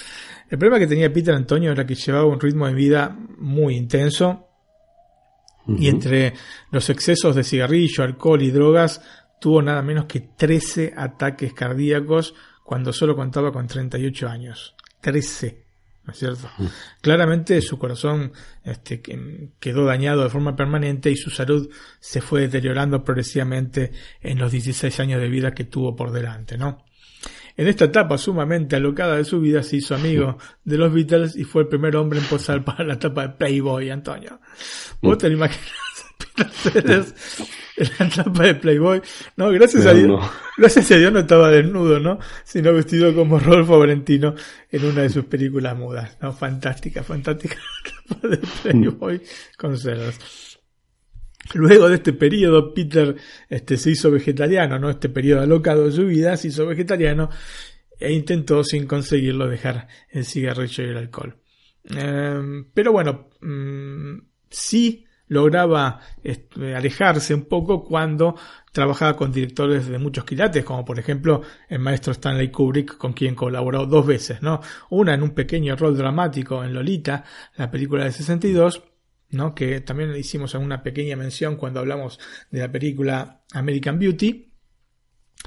El problema que tenía Peter Antonio era que llevaba un ritmo de vida muy intenso. Y entre los excesos de cigarrillo, alcohol y drogas, tuvo nada menos que 13 ataques cardíacos cuando solo contaba con 38 años. 13. ¿No es cierto? Claramente su corazón este, quedó dañado de forma permanente y su salud se fue deteriorando progresivamente en los 16 años de vida que tuvo por delante, ¿no? En esta etapa sumamente alocada de su vida se hizo amigo de los Beatles y fue el primer hombre en posar *laughs* para la etapa de Playboy, Antonio. ¿Vos te lo imaginas? En la etapa de Playboy. No, gracias a Dios. *laughs* Gracias a Dios no estaba desnudo, ¿no? Sino vestido como Rodolfo Valentino en una de sus películas mudas. ¿no? Fantástica, fantástica *laughs* la etapa de Playboy con celos. Luego de este periodo, Peter este, se hizo vegetariano, ¿no? Este periodo alocado de su vida, se hizo vegetariano e intentó, sin conseguirlo, dejar el cigarrillo y el alcohol. Em, pero bueno, mm, sí lograba este, alejarse un poco cuando trabajaba con directores de muchos quilates, como por ejemplo el maestro Stanley Kubrick, con quien colaboró dos veces, ¿no? Una en un pequeño rol dramático en Lolita, la película de 62, ¿no? Que también le hicimos una pequeña mención cuando hablamos de la película American Beauty.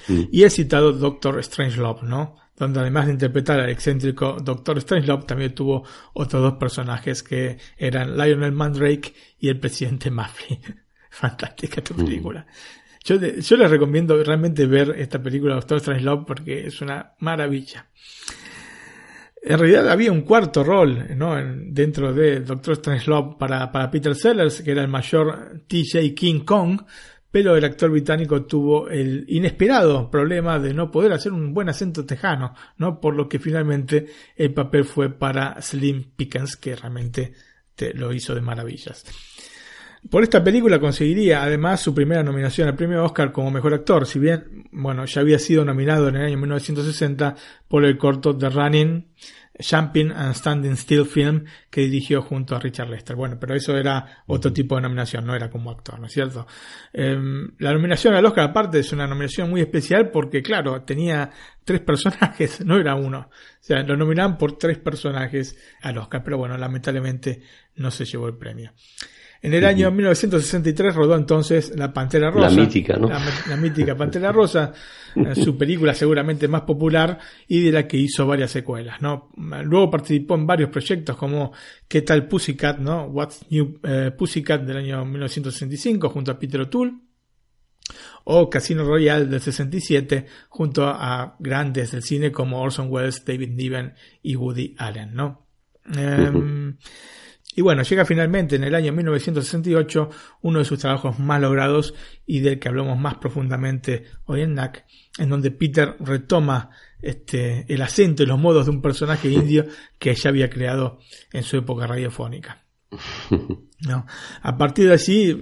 Y he citado Doctor Strangelove, ¿no? Donde además de interpretar al excéntrico Dr. Strangelove, también tuvo otros dos personajes que eran Lionel Mandrake y el presidente Murphy. *laughs* Fantástica mm. película. Yo, yo les recomiendo realmente ver esta película Doctor Strangelove porque es una maravilla. En realidad había un cuarto rol ¿no? dentro de Doctor Strangelove para, para Peter Sellers, que era el mayor TJ King Kong, pero el actor británico tuvo el inesperado problema de no poder hacer un buen acento tejano, ¿no? Por lo que finalmente el papel fue para Slim Pickens, que realmente lo hizo de maravillas. Por esta película conseguiría además su primera nominación al premio Oscar como mejor actor, si bien, bueno, ya había sido nominado en el año 1960 por el corto The Running, Jumping and Standing Still film que dirigió junto a Richard Lester. Bueno, pero eso era otro tipo de nominación, no era como actor, ¿no es cierto? Em, la nominación al Oscar aparte es una nominación muy especial porque, claro, tenía tres personajes, *laughs* no era uno. O sea, lo nominaban por tres personajes al Oscar, pero bueno, lamentablemente no se llevó el premio. En el año 1963 rodó entonces La Pantera Rosa. La mítica, ¿no? La, mítica Pantera Rosa, eh, su película seguramente más popular y de la que hizo varias secuelas, ¿no? Luego participó en varios proyectos como ¿Qué tal Pussycat, no? What's New eh, Pussycat del año 1965 junto a Peter O'Toole o Casino Royale del 67 junto a grandes del cine como Orson Welles, David Niven y Woody Allen, ¿no? Y bueno, llega finalmente en el año 1968 uno de sus trabajos más logrados y del que hablamos más profundamente hoy en NAC, en donde Peter retoma este, el acento y los modos de un personaje indio *laughs* que ya había creado en su época radiofónica. *laughs* ¿No? A partir de allí,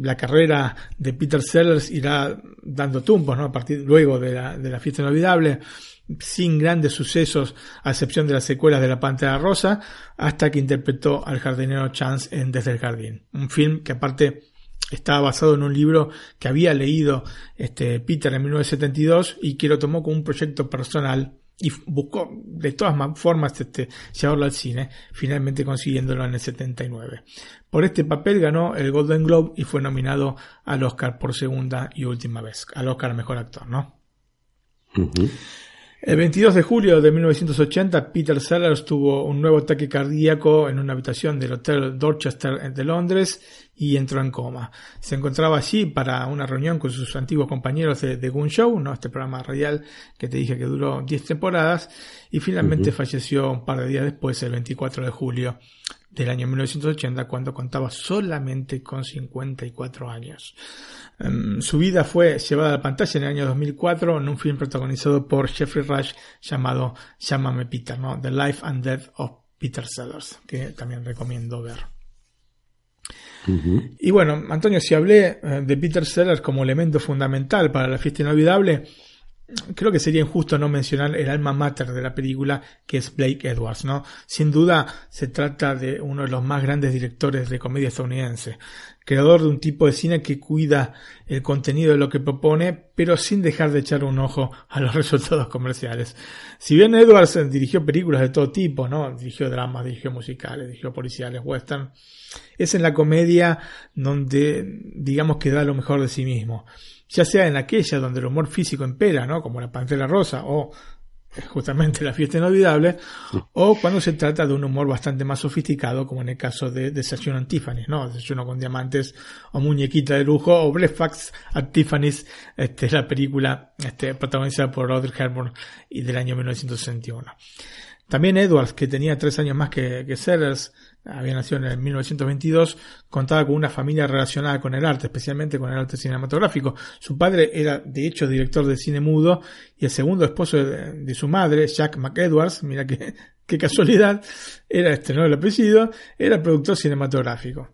la carrera de Peter Sellers irá dando tumbos, ¿no? A partir luego de la, de la fiesta inolvidable, sin grandes sucesos, a excepción de las secuelas de La Pantera Rosa, hasta que interpretó al jardinero Chance en Desde el Jardín. Un film que aparte estaba basado en un libro que había leído este, Peter en 1972 y que lo tomó como un proyecto personal y buscó de todas formas este, llevarlo al cine, finalmente consiguiéndolo en el 79. Por este papel ganó el Golden Globe y fue nominado al Oscar por segunda y última vez, al Oscar Mejor Actor, ¿no? El 22 de julio de 1980, Peter Sellers tuvo un nuevo ataque cardíaco en una habitación del Hotel Dorchester de Londres y entró en coma. Se encontraba allí para una reunión con sus antiguos compañeros de The Goon Show, ¿no? este programa radial que te dije que duró 10 temporadas, y finalmente falleció un par de días después, el 24 de julio del año 1980, cuando contaba solamente con 54 años. Em, su vida fue llevada a la pantalla en el año 2004 en un film protagonizado por Jeffrey Rush llamado Llámame Peter, ¿no? The Life and Death of Peter Sellers, que también recomiendo ver. Y bueno, Antonio, si hablé eh, de Peter Sellers como elemento fundamental para la fiesta inolvidable, creo que sería injusto no mencionar el alma mater de la película, que es Blake Edwards, ¿no? Sin duda se trata de uno de los más grandes directores de comedia estadounidense, creador de un tipo de cine que cuida el contenido de lo que propone, pero sin dejar de echar un ojo a los *laughs* resultados comerciales. Si bien Edwards dirigió películas de todo tipo, ¿no? Dirigió dramas, dirigió musicales, dirigió policiales, western, es en la comedia donde digamos que da lo mejor de sí mismo ya sea en aquella donde el humor físico impera, ¿no? como la Pantera Rosa o justamente la fiesta inolvidable, o cuando se trata de un humor bastante más sofisticado, como en el caso de Desayuno en Tiffany, ¿no? Desayuno con diamantes, o Muñequita de lujo, o Breakfast at Tiffany's, este, la película este, protagonizada por Audrey Hepburn y del año 1961. También Edwards, que tenía tres años más que, que Sellers, había nacido en 1922, contaba con una familia relacionada con el arte, especialmente con el arte cinematográfico. Su padre era, de hecho, director de cine mudo y el segundo esposo de, su madre, Jack McEdwards, mira qué, qué casualidad, era este, no el apellido, era productor cinematográfico.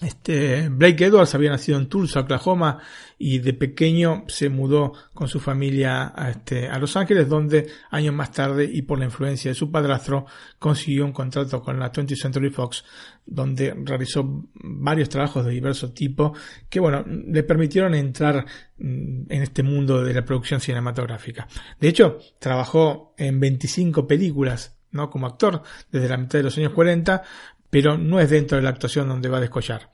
Este, Blake Edwards había nacido en Tulsa, Oklahoma, y de pequeño se mudó con su familia a, este, a Los Ángeles, donde años más tarde y por la influencia de su padrastro consiguió un contrato con la 20th Century Fox, donde realizó varios trabajos de diverso tipo que, bueno, le permitieron entrar mm, en este mundo de la producción cinematográfica. De hecho, trabajó en 25 películas ¿no? como actor desde la mitad de los años 40, pero no es dentro de la actuación donde va a descollar.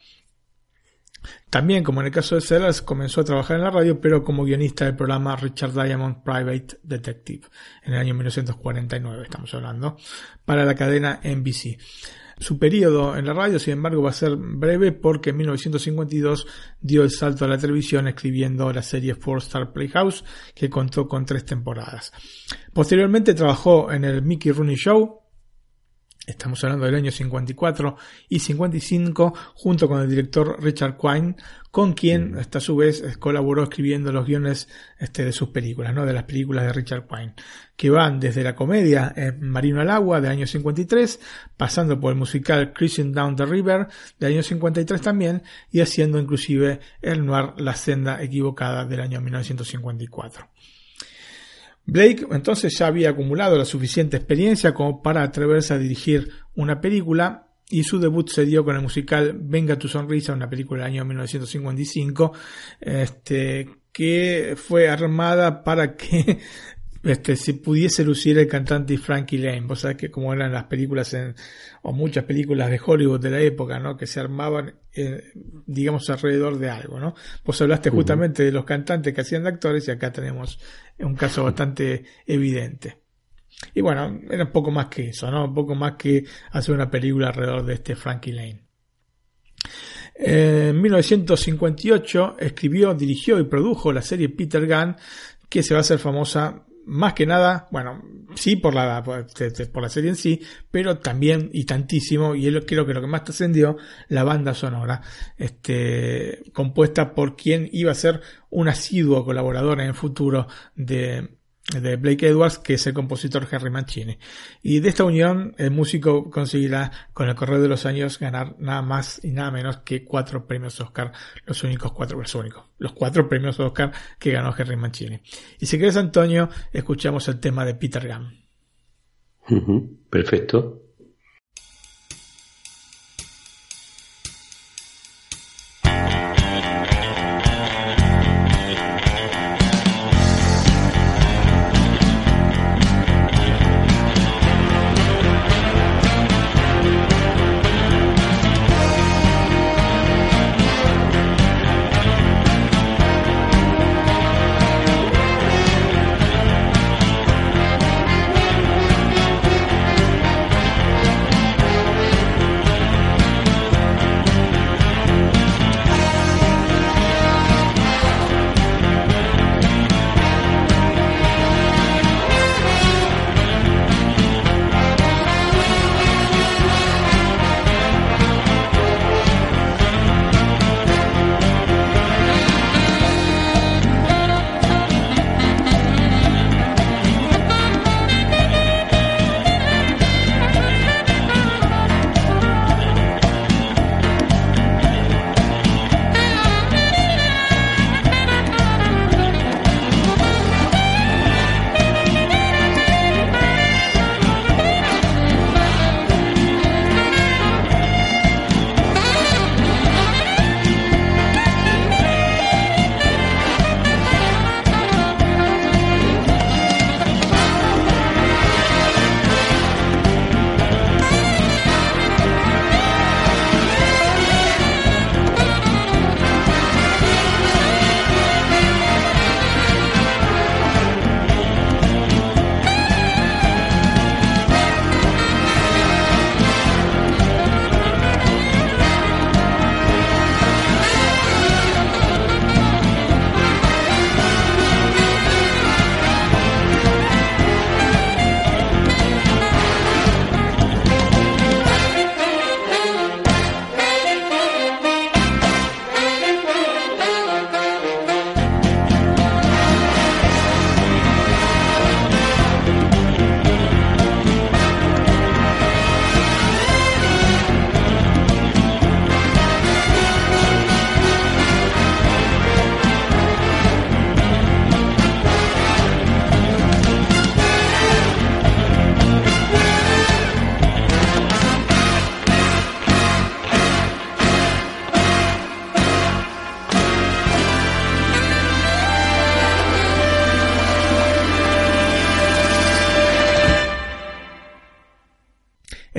También, como en el caso de Sellers, comenzó a trabajar en la radio, pero como guionista del programa Richard Diamond Private Detective, en el año 1949 estamos hablando, para la cadena NBC. Su periodo en la radio, sin embargo, va a ser breve porque en 1952 dio el salto a la televisión escribiendo la serie Four Star Playhouse, que contó con tres temporadas. Posteriormente trabajó en el Mickey Rooney Show, Estamos hablando del año 54 y 55, junto con el director Richard Quine, con quien, hasta a su vez, colaboró escribiendo los guiones este, de sus películas, ¿no? de las películas de Richard Quine, que van desde la comedia Marino al Agua del año 53, pasando por el musical Cruising Down the River del año 53 también, y haciendo inclusive el noir La Senda Equivocada del año 1954. Blake entonces ya había acumulado la suficiente experiencia como para atreverse a dirigir una película y su debut se dio con el musical Venga tu sonrisa, una película del año 1955, este, que fue armada para que este, se pudiese lucir el cantante Frankie Lane. Vos sabés que como eran las películas en, o muchas películas de Hollywood de la época, ¿no? Que se armaban, eh, digamos, alrededor de algo, ¿no? Vos hablaste justamente de los cantantes que hacían de actores y acá tenemos un caso bastante evidente. Y bueno, era un poco más que eso, ¿no? Un poco más que hacer una película alrededor de este Frankie Lane. En 1958 escribió, dirigió y produjo la serie Peter Gunn, que se va a hacer famosa más que nada, bueno, sí por la, por, la serie en sí, pero también y tantísimo, y creo que lo que más trascendió, la banda sonora, este, compuesta por quien iba a ser un asiduo colaborador en el futuro de, de Blake Edwards, que es el compositor Harry Mancini. Y de esta unión, el músico conseguirá, con el correr de los años, ganar nada más y nada menos que cuatro premios Oscar, los únicos cuatro, los únicos, los cuatro premios Oscar que ganó Harry Mancini. Y si quieres, Antonio, escuchamos el tema de Peter Gunn. perfecto.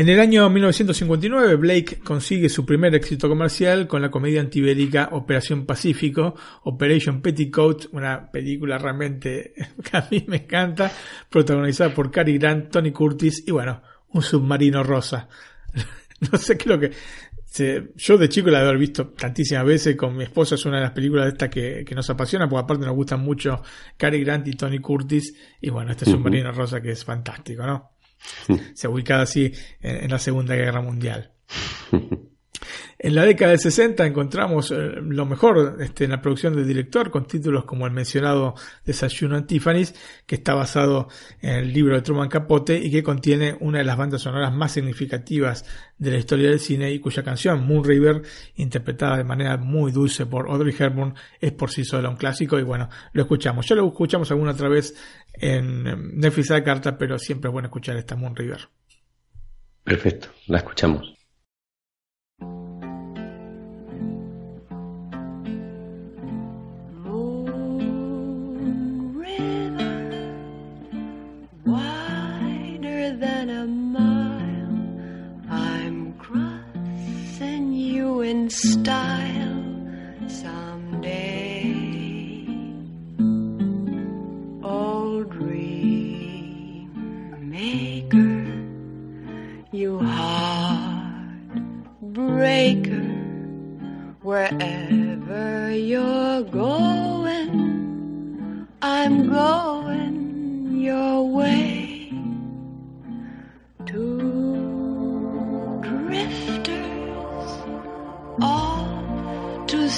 En el año 1959, Blake consigue su primer éxito comercial con la comedia antibélica Operación Pacífico, Operation Petticoat, una película realmente *laughs* que a mí me encanta, protagonizada por Cary Grant, Tony Curtis y bueno, un submarino rosa. *laughs* no sé, creo que yo de chico la he visto tantísimas veces, con mi esposa es una de las películas de estas que, nos apasiona, porque aparte nos gustan mucho Cary Grant y Tony Curtis, y bueno, este submarino rosa que es fantástico, ¿no? Se ha ubicado así en la Segunda Guerra Mundial. *laughs* En la década del 60 encontramos eh, lo mejor este, en la producción del director con títulos como el mencionado Desayuno en Tiffany's, que está basado en el libro de Truman Capote y que contiene una de las bandas sonoras más significativas de la historia del cine y cuya canción Moon River, interpretada de manera muy dulce por Audrey Hepburn, es por sí sola un clásico y bueno, lo escuchamos. Ya lo escuchamos alguna otra vez en Netflix a carta, pero siempre es bueno escuchar esta Moon River. Perfecto, la escuchamos. Someday. Old dream maker, you heart breaker, wherever you're going, I'm going your way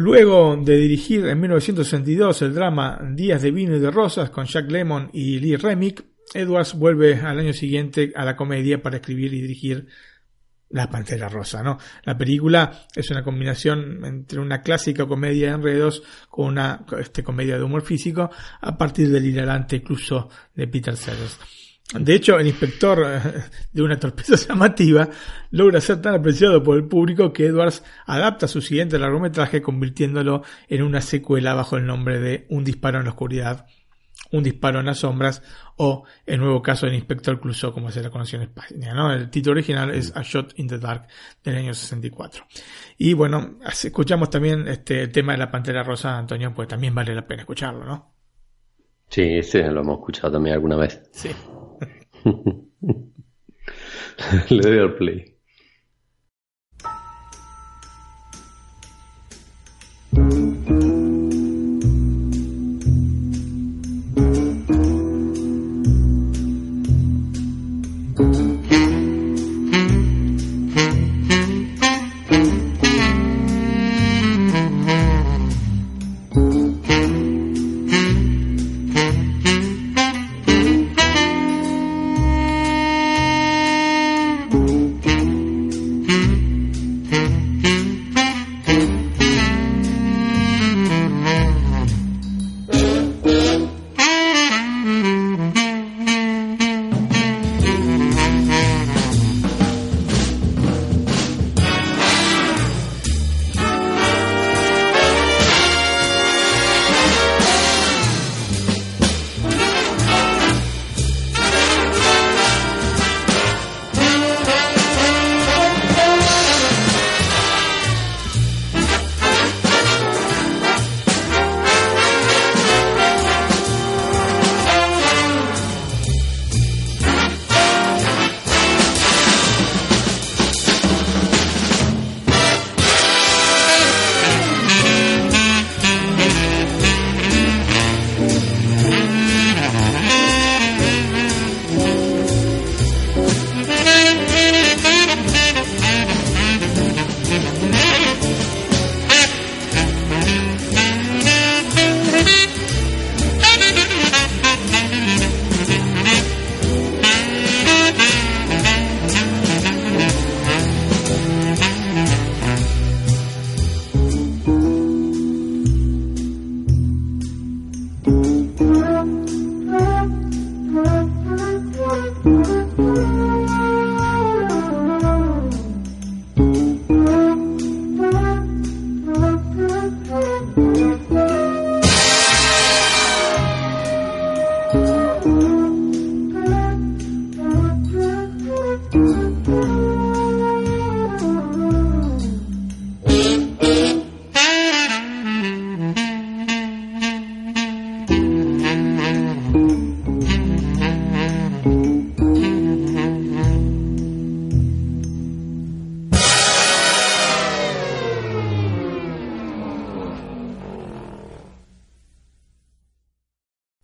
Luego de dirigir en 1962 el drama Días de vino y de rosas con Jack Lemmon y Lee Remick, Edwards vuelve al año siguiente a la comedia para escribir y dirigir La Pantera Rosa, ¿no? La película es una combinación entre una clásica comedia de enredos con una este, comedia de humor físico a partir del hilarante incluso de Peter Sellers. De hecho, el inspector eh, de una torpeza *laughs* llamativa logra ser tan apreciado por el público que Edwards adapta su siguiente largometraje convirtiéndolo en una secuela bajo el nombre de Un disparo en la oscuridad, Un disparo en las sombras o el nuevo caso del inspector Clouseau como se la conoció en España. ¿no? El título original es A Shot in the Dark del año 64. Y bueno, escuchamos también este, el tema de la Pantera Rosa, Antonio, pues también vale la pena escucharlo, ¿no? Sí, ese lo hemos escuchado también alguna vez. Sí. Le doy al play.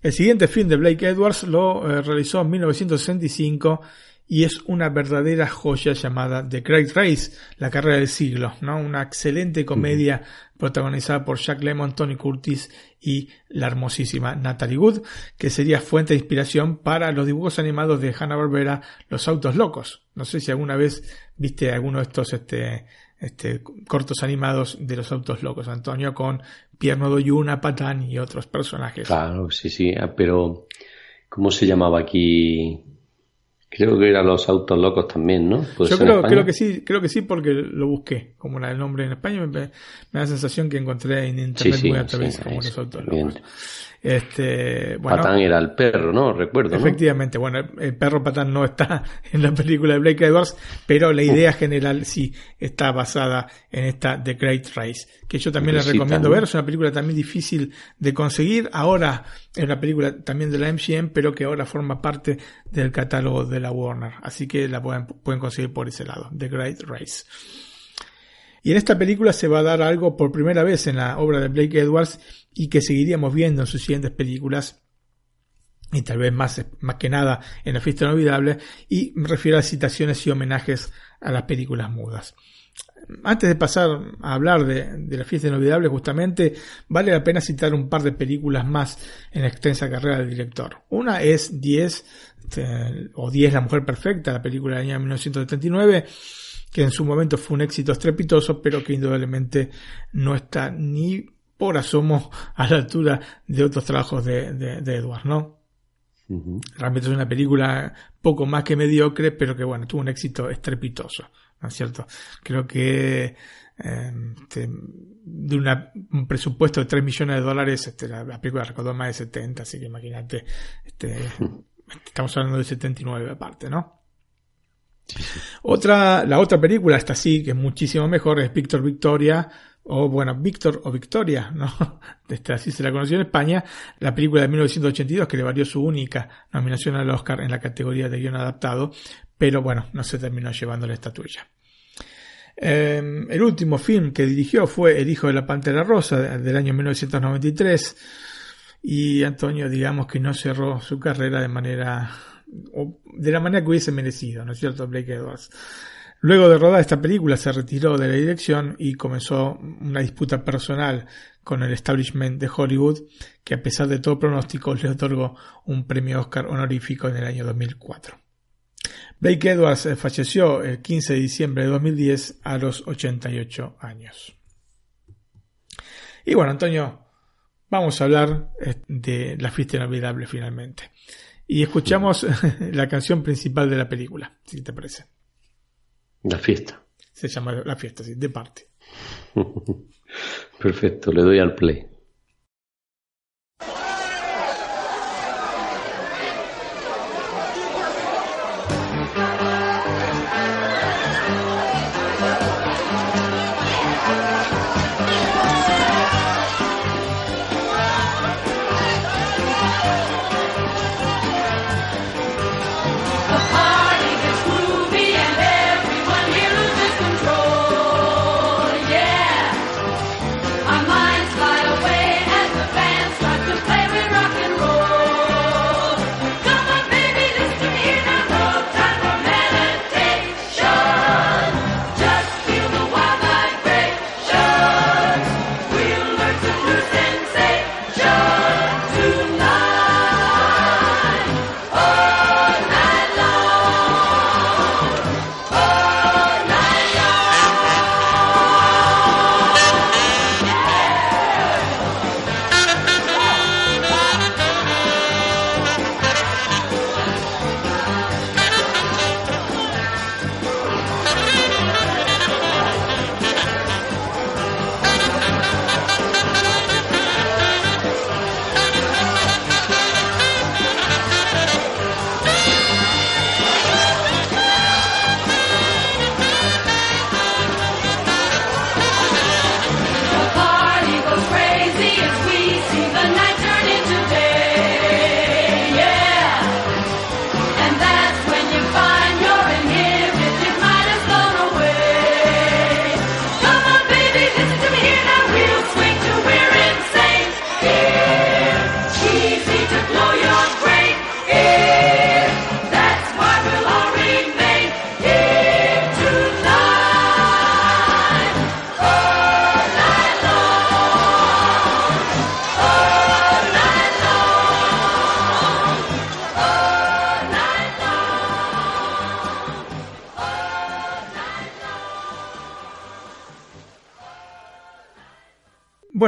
El siguiente film de Blake Edwards lo eh, realizó en 1965 y es una verdadera joya llamada The Great Race, la carrera del siglo, ¿no? Una excelente comedia protagonizada por Jack Lemmon, Tony Curtis y la hermosísima Natalie Wood, que sería fuente de inspiración para los dibujos animados de Hanna-Barbera, Los Autos Locos. No sé si alguna vez viste alguno de estos este, este, cortos animados de los autos locos, Antonio, con Pierno Doyuna, Patán y otros personajes. Claro, sí, sí, ah, pero ¿cómo se llamaba aquí? Creo que eran los autos locos también, ¿no? Yo creo, creo, que sí, creo que sí porque lo busqué, como era el nombre en España, me, da la sensación que encontré en internet muy a través como los autos locos. Este, bueno, Patán era el perro, ¿no? Recuerdo. Efectivamente, bueno, el perro Patán no está *laughs* en la película de Blake Edwards, pero la idea general sí está basada en esta The Great Race, que yo también les recomiendo ver. Es una película también difícil de conseguir. Ahora es una película también de la MGM, pero que ahora forma parte del catálogo de la Warner. Así que la pueden, pueden conseguir por ese lado, The Great Race. Y en esta película se va a dar algo por primera vez en la obra de Blake Edwards y que seguiríamos viendo en sus siguientes películas y tal vez más, más que nada en La fiesta inolvidable y me refiero a citaciones y homenajes a las películas mudas. Antes de pasar a hablar de, la fiesta inolvidable, justamente, vale la pena citar un par de películas más en la extensa carrera del director. Una es 10, este, o 10 La Mujer Perfecta, la película del año 1979, que en su momento fue un éxito estrepitoso, pero que indudablemente no está ni por asomo a la altura de otros trabajos de, de, Edward, ¿no? Realmente es una película poco más que mediocre, pero que bueno, tuvo un éxito estrepitoso. ¿no es cierto? Creo que em, este, de un presupuesto de 3 millones de dólares, este, la, película recaudó más de 70, así que imagínate, este, *laughs* estamos hablando de 79 aparte, ¿no? Otra, la otra película, esta sí, que es muchísimo mejor, es Víctor Victoria, o bueno, Víctor o Victoria, ¿no? *laughs* Esta, así se la conoció en España, la película de 1982 que le valió su única nominación al Oscar en la categoría de guion adaptado, pero bueno, no se terminó llevando la estatuilla. Em, el último film que dirigió fue El hijo de la Pantera Rosa del año 1993 y Antonio digamos que no cerró su carrera de manera de la manera que hubiese merecido, ¿no es cierto? Blake Edwards. Luego de rodar esta película se retiró de la dirección y comenzó una disputa personal con el establishment de Hollywood que a pesar de todo pronóstico le otorgó un premio Oscar honorífico en el año 2004. Blake Edwards eh, falleció el 15 de diciembre de 2010 a los 88 años. Y bueno, Antonio, vamos a hablar eh, de La fiesta inolvidable finalmente. Y escuchamos *laughs* la canción principal de la película, si te parece. La fiesta. Se llama La fiesta, sí, de parte. *laughs* Perfecto, le doy al play.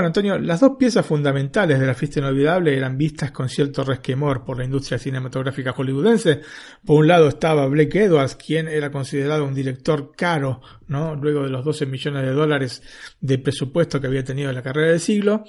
Antonio, las dos piezas fundamentales de la fiesta inolvidable eran vistas con cierto resquemor por la industria cinematográfica hollywoodense. Por un lado estaba Blake Edwards, quien era considerado un director caro, ¿no? Luego de los 12 millones de dólares de presupuesto que había tenido en la carrera del siglo.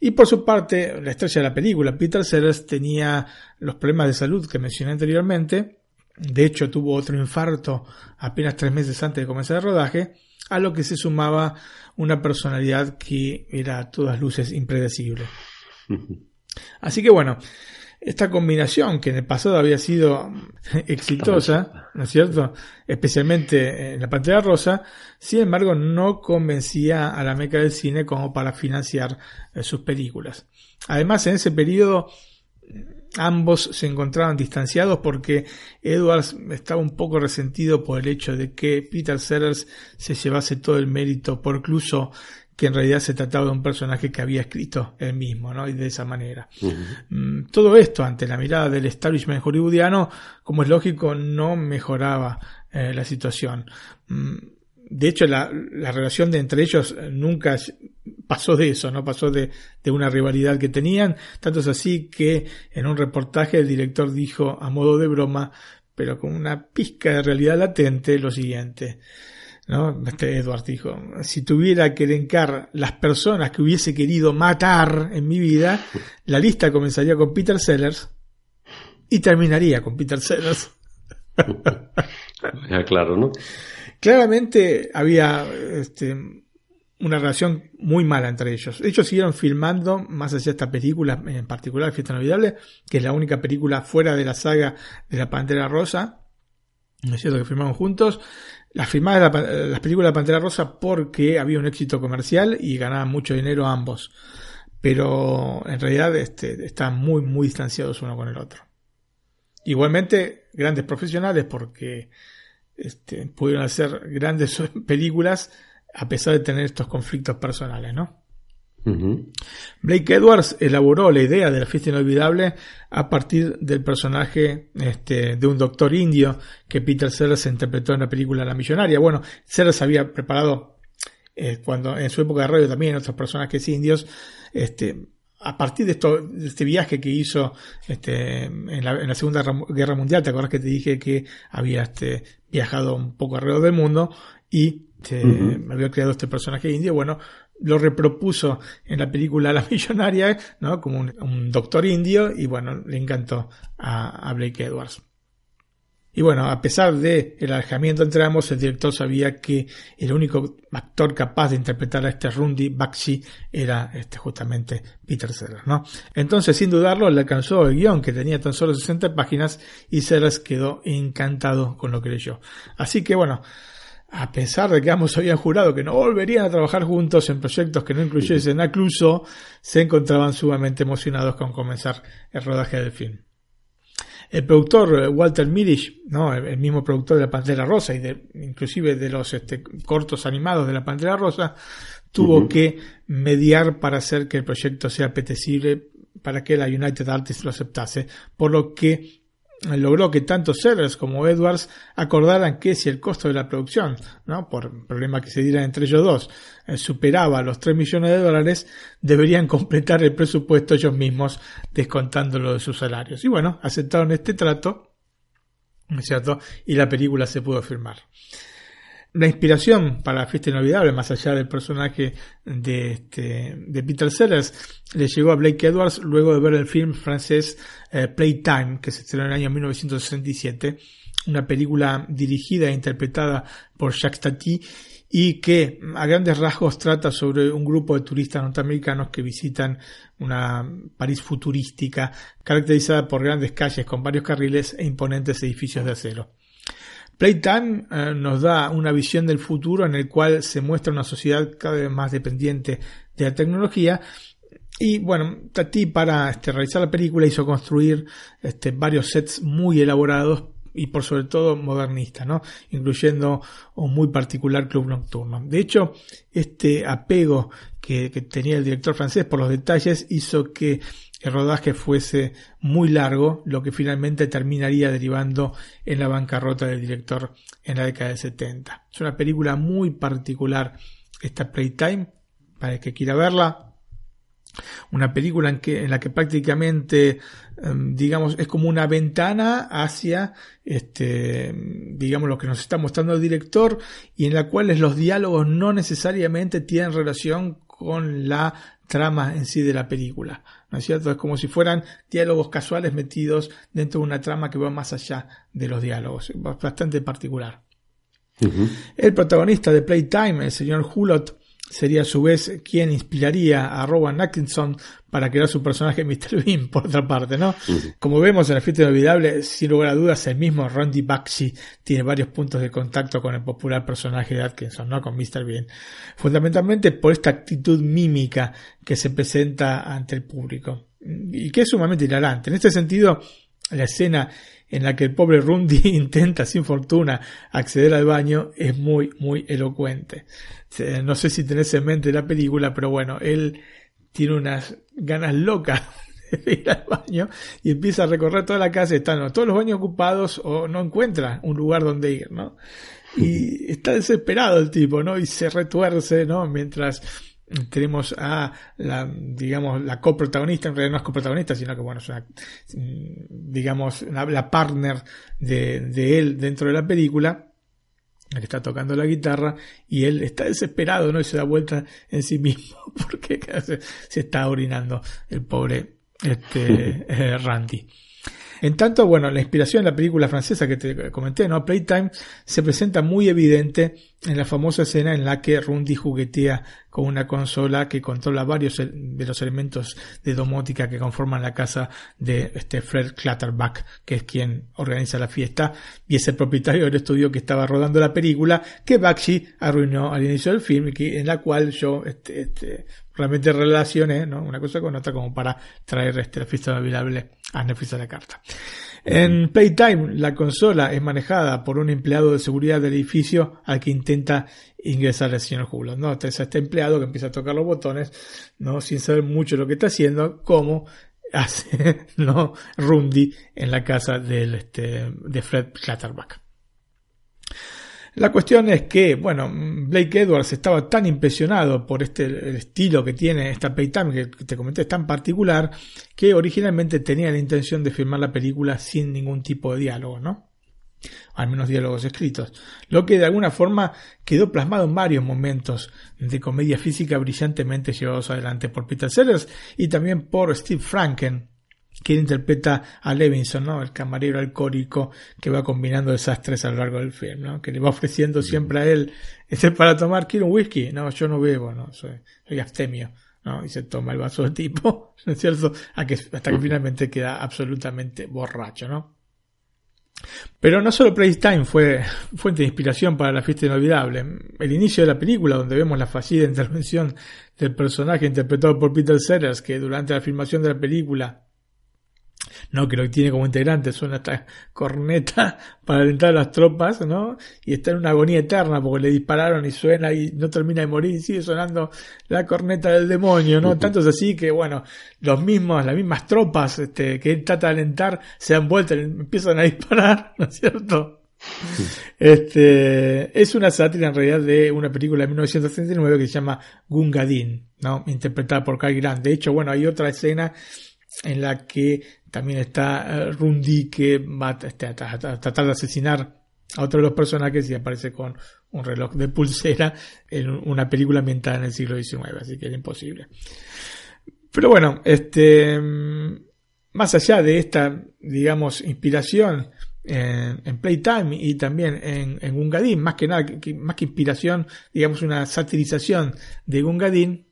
Y por su parte, la estrella de la película, Peter Sellers, tenía los problemas de salud que mencioné anteriormente. De hecho, tuvo otro infarto apenas tres meses antes de comenzar el rodaje, a lo que se sumaba una personalidad que era a todas luces impredecible. *laughs* Así que bueno, esta combinación que en el pasado había sido *laughs* exitosa, ¿no es cierto? Especialmente en la pantalla rosa, sin embargo no convencía a la meca del cine como para financiar eh, sus películas. Además, en ese periodo ambos se encontraban distanciados porque Edwards estaba un poco resentido por el hecho de que Peter Sellers se llevase todo el mérito por incluso que en realidad se trataba de un personaje que había escrito él mismo, ¿no? Y de esa manera. Mm, todo esto, ante la mirada del establishment hollywoodiano, como es lógico, no mejoraba eh, la situación. De hecho, la, relación de entre ellos nunca pasó de eso, no pasó de, de, una rivalidad que tenían. Tanto es así que en un reportaje el director dijo a modo de broma, pero con una pizca de realidad latente, lo siguiente. ¿no? Este Edward dijo, si tuviera que elencar las personas que hubiese querido matar en mi vida, la lista comenzaría con Peter Sellers y terminaría con Peter Sellers. ya, *laughs* claro, ¿no? Claramente había este, una relación muy mala entre ellos. Ellos siguieron filmando, más allá de esta película, en particular Fiesta Inolvidable, que es la única película fuera de la saga de la Pantera Rosa, ¿no es cierto? Que filmaron juntos. Las de las películas de Pantera Rosa porque había un éxito comercial y ganaban mucho dinero ambos. Pero en realidad este, están muy, muy distanciados uno con el otro. Igualmente, grandes profesionales porque este, pudieron hacer grandes *laughs* películas a pesar de tener estos conflictos personales, ¿no? Blake Edwards elaboró la idea de la fiesta inolvidable a partir del personaje este, de un doctor indio que Peter Sellers interpretó en la película La Millonaria. Bueno, Sellers había preparado eh, cuando en su época de radio también otros personajes indios, este, a partir de, esto, de este viaje que hizo este, en, la, Segunda Guerra Mundial, te acuerdas que te dije que había este, viajado un poco alrededor del mundo y este, había creado este personaje indio, bueno, lo repropuso en la película La Millonaria, ¿no? Como un, doctor indio y bueno, le encantó a, a Blake Edwards. Y bueno, a pesar de el alejamiento entre ambos, el director sabía que el único actor capaz de interpretar a este Rundi Bakshi era este justamente Peter Sellers, ¿no? Entonces, sin dudarlo, le alcanzó el guion que tenía tan solo 60 páginas y Sellers quedó encantado con lo que leyó. Así que bueno, a pesar de que ambos habían jurado que no volverían a trabajar juntos en proyectos que no incluyesen a Cluso, se encontraban sumamente emocionados con comenzar el rodaje del film. El productor eh, Walter Mirisch, ¿no? el, mismo productor de La Pantera Rosa y de, inclusive de los este, cortos animados de La Pantera Rosa, tuvo que mediar para hacer que el proyecto sea apetecible para que la United Artists lo aceptase, por lo que logró que tanto Sellers como Edwards acordaran que si el costo de la producción, ¿no? por problema que se diera entre ellos dos, eh, superaba los 3 millones de dólares, deberían *laughs* completar el presupuesto ellos mismos descontándolo de sus salarios. Y bueno, aceptaron este trato, ¿no es cierto? Y la película se pudo firmar. La inspiración para la fiesta inolvidable, más allá del personaje de, este, de Peter Sellers, le llegó a Blake Edwards luego de ver el film francés eh, Playtime, que se estrenó en el año 1967, una película dirigida e interpretada por Jacques Tati y que a grandes rasgos trata sobre un grupo de turistas norteamericanos que visitan una París futurística caracterizada por grandes calles con varios carriles e imponentes edificios de acero. Playtime eh, nos da una visión del futuro en el cual se muestra una sociedad cada vez más dependiente de la tecnología. Y bueno, Tati para este, realizar la película hizo construir este, varios sets muy elaborados y por sobre todo modernistas, ¿no? incluyendo un muy particular club nocturno. De hecho, este apego que, que tenía el director francés por los detalles hizo que el rodaje fuese muy largo, lo que finalmente terminaría derivando en la bancarrota del director en la década del 70. Es una película muy particular esta Playtime, para el que quiera verla. Una película en, en la que prácticamente, em, digamos, es como una ventana hacia, este, digamos, lo que nos está mostrando el director y en la cual los diálogos no necesariamente tienen relación con la trama en sí de la película. ¿No es cierto? Es como si fueran diálogos casuales metidos dentro de una trama que va más allá de los diálogos. Bastante particular. El protagonista de Playtime, el señor Hulot, sería a su vez quien inspiraría a Rowan Atkinson para crear su personaje Mr. Bean, *laughs* por otra parte, ¿no? Como vemos en la fiesta inolvidable, sin lugar a dudas, el mismo Randy Bakshi tiene varios puntos de contacto con el popular personaje de Atkinson, ¿no? Con Mr. Bean. Fundamentalmente por esta actitud mímica que se presenta ante el público. y que es sumamente hilarante. En este sentido, la escena en la que el pobre Rundy *laughs* intenta sin fortuna acceder al baño es muy, muy elocuente. No sé si tenés en mente la película, pero bueno, él tiene unas ganas locas *laughs* de ir al baño y empieza a recorrer toda la casa, están todos los baños ocupados o no encuentra un lugar donde ir, ¿no? Y *laughs* está desesperado el tipo, ¿no? Y se retuerce, ¿no? Mientras tenemos a la, digamos, la coprotagonista, en realidad no es coprotagonista, sino que bueno, es una, digamos, la partner de, de él dentro de la película, la que está tocando la guitarra, y él está desesperado, ¿no? Y se da vuelta en sí mismo, *laughs* porque se, se está orinando el pobre este, *laughs* eh, Randy. En tanto, bueno, la inspiración de la película francesa que te comenté, ¿no? Playtime, se presenta muy evidente en la famosa escena en la que Rundy juguetea con una consola que controla varios de los elementos de domótica que conforman la casa de este Fred Clatterback, que es quien organiza la fiesta y es el propietario del estudio que estaba rodando la película que Bakshi arruinó al inicio del film y en la cual yo este, este, realmente relacioné ¿no? una cosa con otra como para traer este, fiesta bailable a Netflix a la carta. En Playtime, la consola es manejada por un empleado de seguridad del edificio al que intenta ingresar el señor Hulot, ¿no? Entonces, este empleado que empieza a tocar los botones, ¿no? Sin saber mucho lo que está haciendo, como hace, *laughs* ¿no? Rundy en la casa del, este, de Fred Clatterback. La cuestión es que, bueno, Blake Edwards estaba tan impresionado por este estilo que tiene esta Playtime que te comenté es tan particular que originalmente tenía la intención de filmar la película sin ningún tipo de diálogo, ¿no? Al menos diálogos escritos. Lo que de alguna forma quedó plasmado en varios momentos de comedia física brillantemente llevados adelante por Peter Sellers y también por Steve Franken, quien interpreta a Levinson, ¿no? El camarero alcohólico que va combinando desastres a lo largo del film, ¿no? Que le va ofreciendo siempre a él, este para tomar, quiero un whisky, no, yo no bebo, no, soy, soy abstemio, ¿no? Y se toma el vaso de tipo, *laughs* ¿no es cierto? hasta que finalmente queda absolutamente borracho, ¿no? Pero no solo Playtime fue *laughs* fuente de inspiración para la fiesta inolvidable. El inicio de la película, donde vemos la fallida *laughs* intervención del personaje interpretado por Peter Sellers, que durante la filmación de la película ¿no? Que lo tiene como integrante, suena esta corneta *laughs* para alentar a las tropas, ¿no? Y está en una agonía eterna porque le dispararon y suena y no termina de morir y sigue sonando la corneta del demonio, ¿no? Tanto es así que, bueno, los mismos, las mismas tropas este, que él trata de alentar se dan vuelta y empiezan a disparar, *laughs* ¿no es cierto? Este, es una sátira en realidad de una película de 1939 que se llama Gungadin, ¿no? Interpretada por Cary Grant. De hecho, bueno, hay otra escena en la que también está eh, Rundi que va este, a, tratar de asesinar a otro de los personajes y aparece con un reloj de pulsera en una película ambientada en el siglo XIX, así que es imposible. Pero bueno, este, más allá de esta, digamos, inspiración en, Playtime y también en, en Gungadin, más que nada, más que inspiración, digamos, una satirización de Gungadin,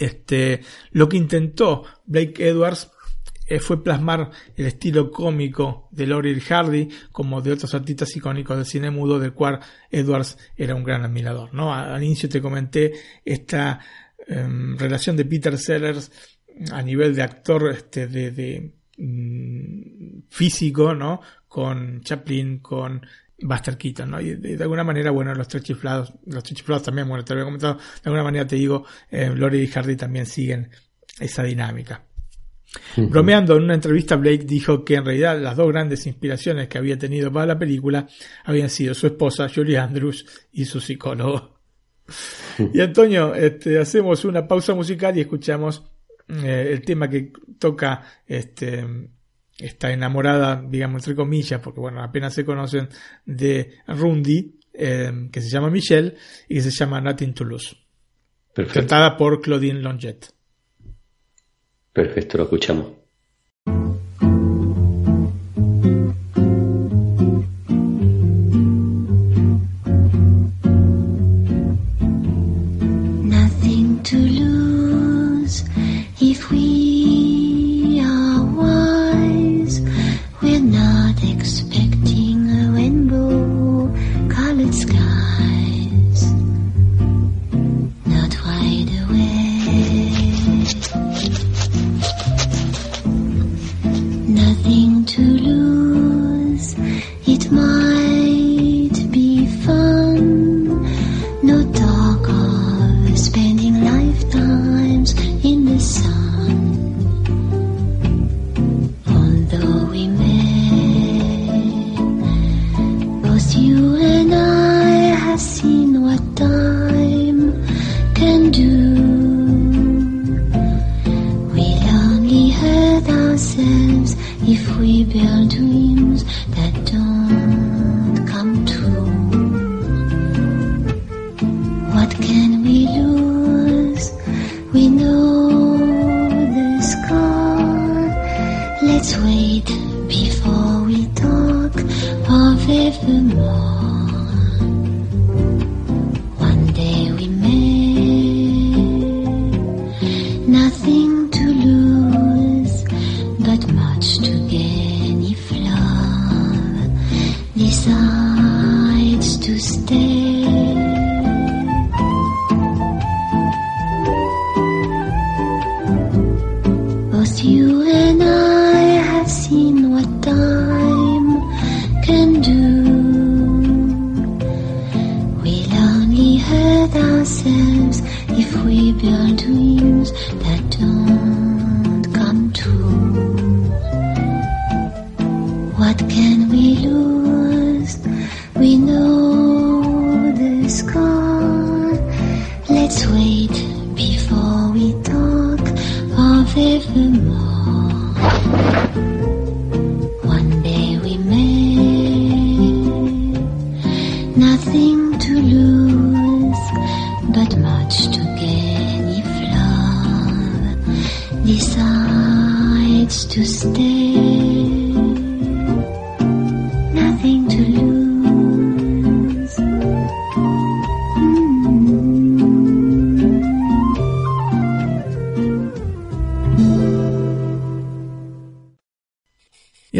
este, lo que intentó Blake Edwards fue plasmar el estilo cómico de Laurel Hardy como de otros artistas icónicos del cine mudo del cual Edwards era un gran admirador. ¿no? Al inicio te comenté esta em, relación de Peter Sellers a nivel de actor este, de, mm, físico ¿no? con Chaplin, con Buster Keaton, ¿no? Y de, alguna manera, bueno, los tres chiflados, los tres chiflados también, bueno, te he comentado, de alguna manera te digo, eh, y Hardy también siguen esa dinámica. Bromeando en una entrevista, Blake dijo que en realidad las dos grandes inspiraciones que había tenido para la película habían sido su esposa Julie Andrews y su psicólogo. Y Antonio, este, hacemos una pausa musical y escuchamos eh, el tema que toca este, esta enamorada, digamos entre comillas, porque bueno, apenas se conocen, de Rundy, eh, que se llama Michelle y que se llama Nothing to Lose. Cantada por Claudine Longet. Perfecto, lo escuchamos.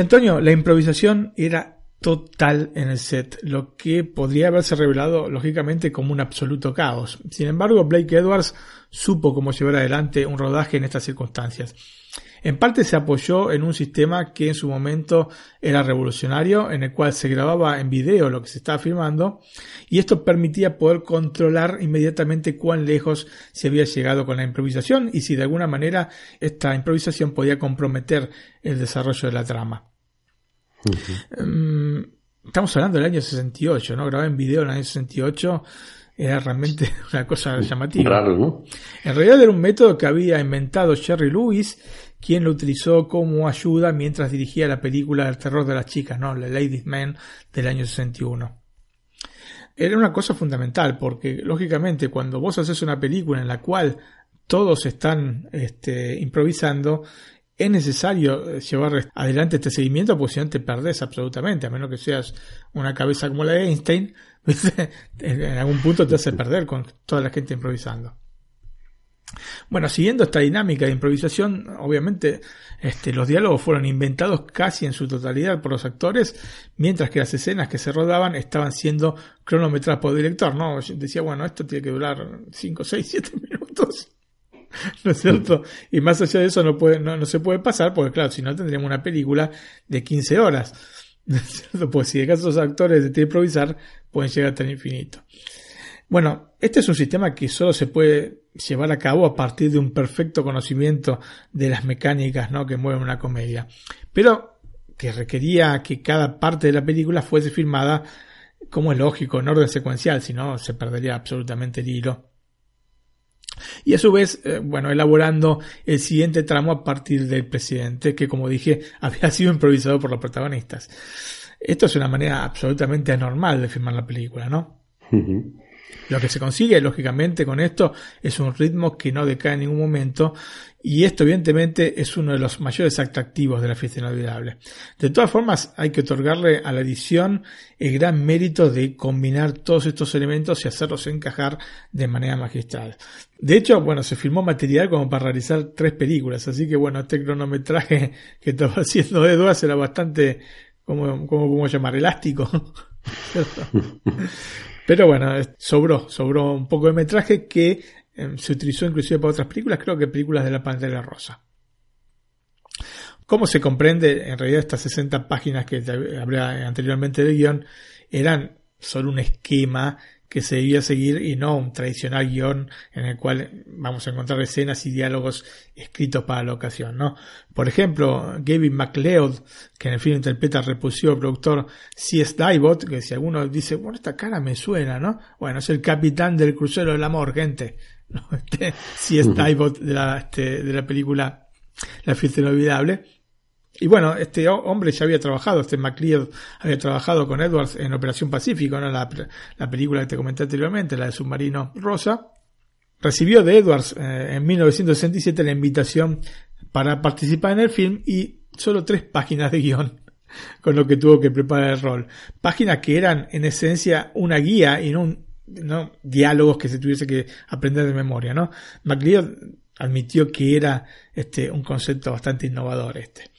Antonio, la improvisación era total en el set, lo que podría haberse revelado lógicamente como un absoluto caos. Sin embargo, Blake Edwards supo cómo llevar adelante un rodaje en estas circunstancias. En parte se apoyó en un sistema que en su momento era revolucionario, en el cual se grababa en video lo que se estaba filmando, y esto permitía poder controlar inmediatamente cuán lejos se había llegado con la improvisación y si de alguna manera esta improvisación podía comprometer el desarrollo de la trama. Mm, Estamos hablando del año 68, ¿no? Grabar en video en el año 68 era realmente una cosa llamativa. Raro, ¿no? En realidad era un método que había inventado Jerry Lewis, quien lo utilizó como ayuda mientras dirigía la película El terror de las chicas, ¿no? La Ladies Man del año 61. Era una cosa fundamental porque, lógicamente, cuando vos haces una película en la cual todos están este, improvisando, es necesario llevar adelante este seguimiento porque si no te perdés absolutamente, a menos que seas una cabeza como la de Einstein, *laughs* en algún punto te hace perder con toda la gente improvisando. Bueno, siguiendo esta dinámica de improvisación, obviamente este, los diálogos fueron inventados casi en su totalidad por los actores, mientras que las escenas que se rodaban estaban siendo cronometradas por el director, ¿no? Decía, bueno, esto tiene que durar 5, 6, 7 minutos. *laughs* ¿No es cierto? Y más allá de eso no, puede, no, no se puede pasar, porque claro, si no tendríamos una película de 15 horas. *laughs* Pues si de caso los actores de improvisar, pueden llegar hasta el infinito. Bueno, este es un sistema que solo se puede llevar a cabo a partir de un perfecto conocimiento de las mecánicas ¿no? que mueven una comedia, pero que requería que cada parte de la película fuese filmada como es lógico, en orden secuencial, si no se perdería absolutamente el hilo. Y a su vez, eh, bueno, elaborando el siguiente tramo a partir del presidente, que como dije, *laughs* había sido improvisado por los protagonistas. Esto es una manera absolutamente anormal de filmar la película, ¿no? Lo que se consigue, lógicamente, con esto es un ritmo que no decae en ningún momento y esto, evidentemente, es uno de los mayores atractivos de la fiesta inolvidable. De todas formas, hay que otorgarle a la edición el gran mérito de combinar todos estos elementos y hacerlos encajar de manera magistral. De hecho, bueno, se filmó material como para realizar tres películas, así que bueno, este cronometraje *laughs* que estaba haciendo Edwards era bastante, como, podemos llamar, elástico. *laughs* Pero bueno, sobró, sobró un poco de metraje que eh, se utilizó inclusive para otras películas, creo que películas de la Pantera Rosa. Como se comprende, en realidad estas 60 páginas que hablé anteriormente del guion eran solo un esquema que se debía seguir y no un tradicional guion en el cual vamos a encontrar escenas y diálogos escritos para la ocasión, ¿no? Por ejemplo, Gavin MacLeod, que en el film interpreta al repulsivo productor C.S. Dybot, que si alguno dice, bueno, esta cara me suena, ¿no? Bueno, es el capitán del crucero del amor, gente. *laughs* ¿no? Este, C.S. Dybot de la, este, de la película La fiesta inolvidable y bueno, este hombre ya había trabajado, este MacLeod había trabajado con Edwards en Operación Pacífico, ¿no? la, la película que te comenté anteriormente, la de Submarino Rosa. Recibió de Edwards eh, en 1967 la invitación para participar en el film y solo tres páginas de guion con lo que tuvo que preparar el rol. Páginas que eran en esencia una guía y no, un, no diálogos que se tuviese que aprender de memoria, ¿no? MacLeod admitió que era este, un concepto bastante innovador este.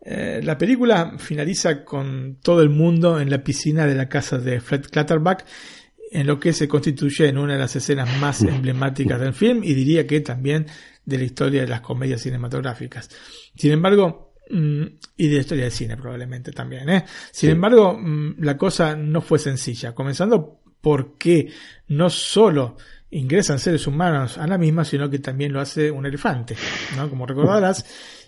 Eh, la película finaliza con todo el mundo en la piscina de la casa de Fred Clutterbuck, en lo que se constituye en una de las escenas más emblemáticas del film y diría que también de la historia de las comedias cinematográficas. Sin embargo, mm, y de la historia del cine probablemente también. ¿eh? Sin embargo, mm, la cosa no fue sencilla, comenzando porque no solo ingresan seres humanos a la misma, sino que también lo hace un elefante, ¿no? Como recordarás.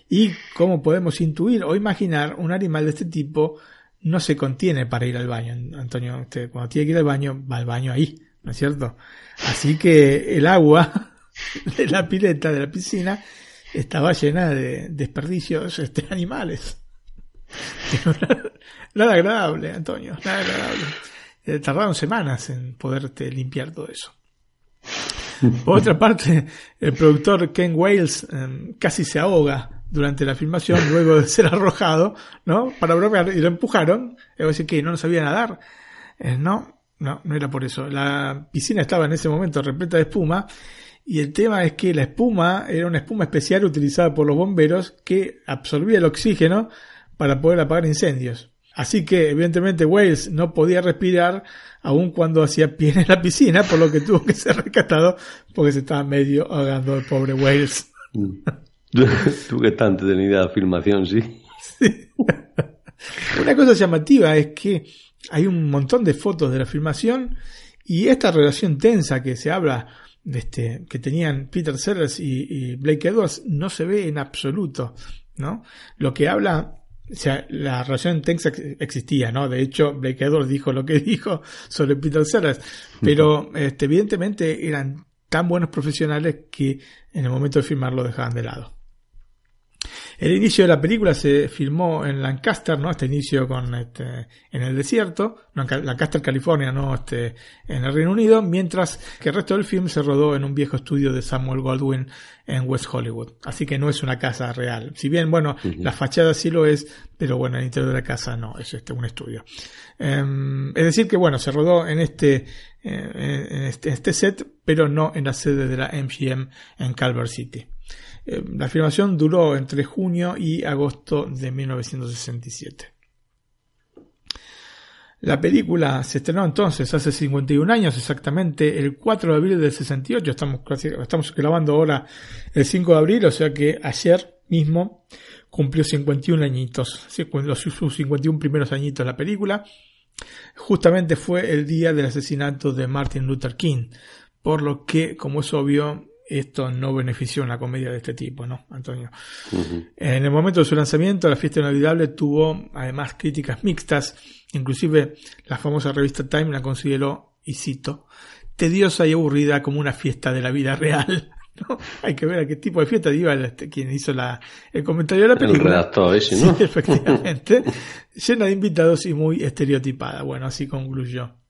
Y como podemos intuir o imaginar, un animal de este tipo no se contiene para ir al baño. Antonio, usted cuando tiene que ir al baño, va al baño ahí, ¿no es cierto? Así que el agua *laughs* de la pileta, de la piscina, estaba llena de desperdicios este, animales. *laughs* Nada agradable, Antonio, nada agradable. Eh, tardaron semanas en poderte limpiar todo eso. *laughs* Por otra parte, el productor Ken Wales em, casi se ahoga durante la filmación luego de ser arrojado, ¿no? Para bromear y lo empujaron. Es decir, que no sabía nadar. Eh, no, no, no era por eso. La piscina estaba en ese momento repleta de espuma y el tema es que la espuma era una espuma especial utilizada por los bomberos que absorbía el oxígeno para poder apagar incendios. Así que, evidentemente, Wales no podía respirar aun cuando hacía pie en la piscina, por lo que tuvo que ser rescatado porque se estaba medio ahogando el pobre Wales. Mm. *laughs* Tú que tan entretenida la filmación, sí. Una cosa llamativa es que hay un montón de fotos de la filmación y esta relación tensa que se habla de este, que tenían Peter Sellers y, y Blake Edwards no se ve en absoluto, ¿no? Lo que habla o sea, la relación tensa existía, ¿no? De hecho, Blake Edwards dijo lo que *laughs* dijo sobre Peter Sellers, pero este, evidentemente eran tan buenos profesionales que en el momento de filmar lo dejaban de lado. El inicio de la película se filmó en Lancaster, ¿no? Este inicio con este, en el desierto, no, en Lancaster, California, no este, en el Reino Unido, mientras que el resto del film se rodó en un viejo estudio de Samuel Goldwyn en West Hollywood. Así que no es una casa real. Si bien, bueno, la fachada sí lo es, pero bueno, el interior de la casa no, es este, un estudio. Em, es decir que, bueno, se rodó en este, eh, en este, este set, pero no en la sede de la MGM en Calvert City. Eh, la filmación duró entre junio y agosto de 1967. La película se estrenó entonces hace 51 años, exactamente el 4 de abril del 68. Estamos, estamos grabando ahora el 5 de abril, o sea que ayer mismo cumplió 51 añitos, sus 51 primeros añitos la película. Justamente fue el día del asesinato de Martin Luther King, por lo que, como es obvio, esto no benefició una comedia de este tipo, ¿no, Antonio? En el momento de su lanzamiento, La fiesta inolvidable tuvo además críticas mixtas, inclusive la famosa revista Time la consideró, y cito, tediosa y aburrida como una fiesta de la vida real. *laughs* ¿no? Hay que ver a qué tipo de fiesta iba este, quien hizo la, el comentario de la película. El redactor ese, ¿no? *laughs* Sí, efectivamente. llena de invitados y muy estereotipada. Bueno, así concluyó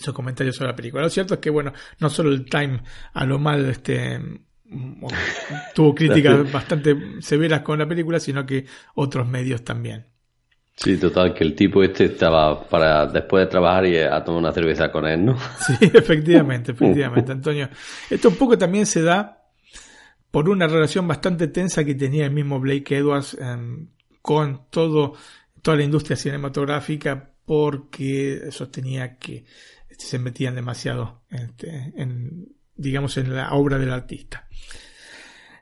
sus comentarios sobre la película. Lo cierto es que, bueno, no solo el Time a lo mal este, *laughs* tuvo críticas bastante severas con la película, sino que otros medios también. Sí, total, que el tipo este estaba para después de trabajar y a tomar una cerveza con él, ¿no? *laughs* Sí, efectivamente, efectivamente, Antonio. Esto un poco también se da por una relación bastante tensa que tenía el mismo Blake Edwards em, con todo, toda la industria cinematográfica porque sostenía que se metían demasiado este, en, digamos, en la obra del artista.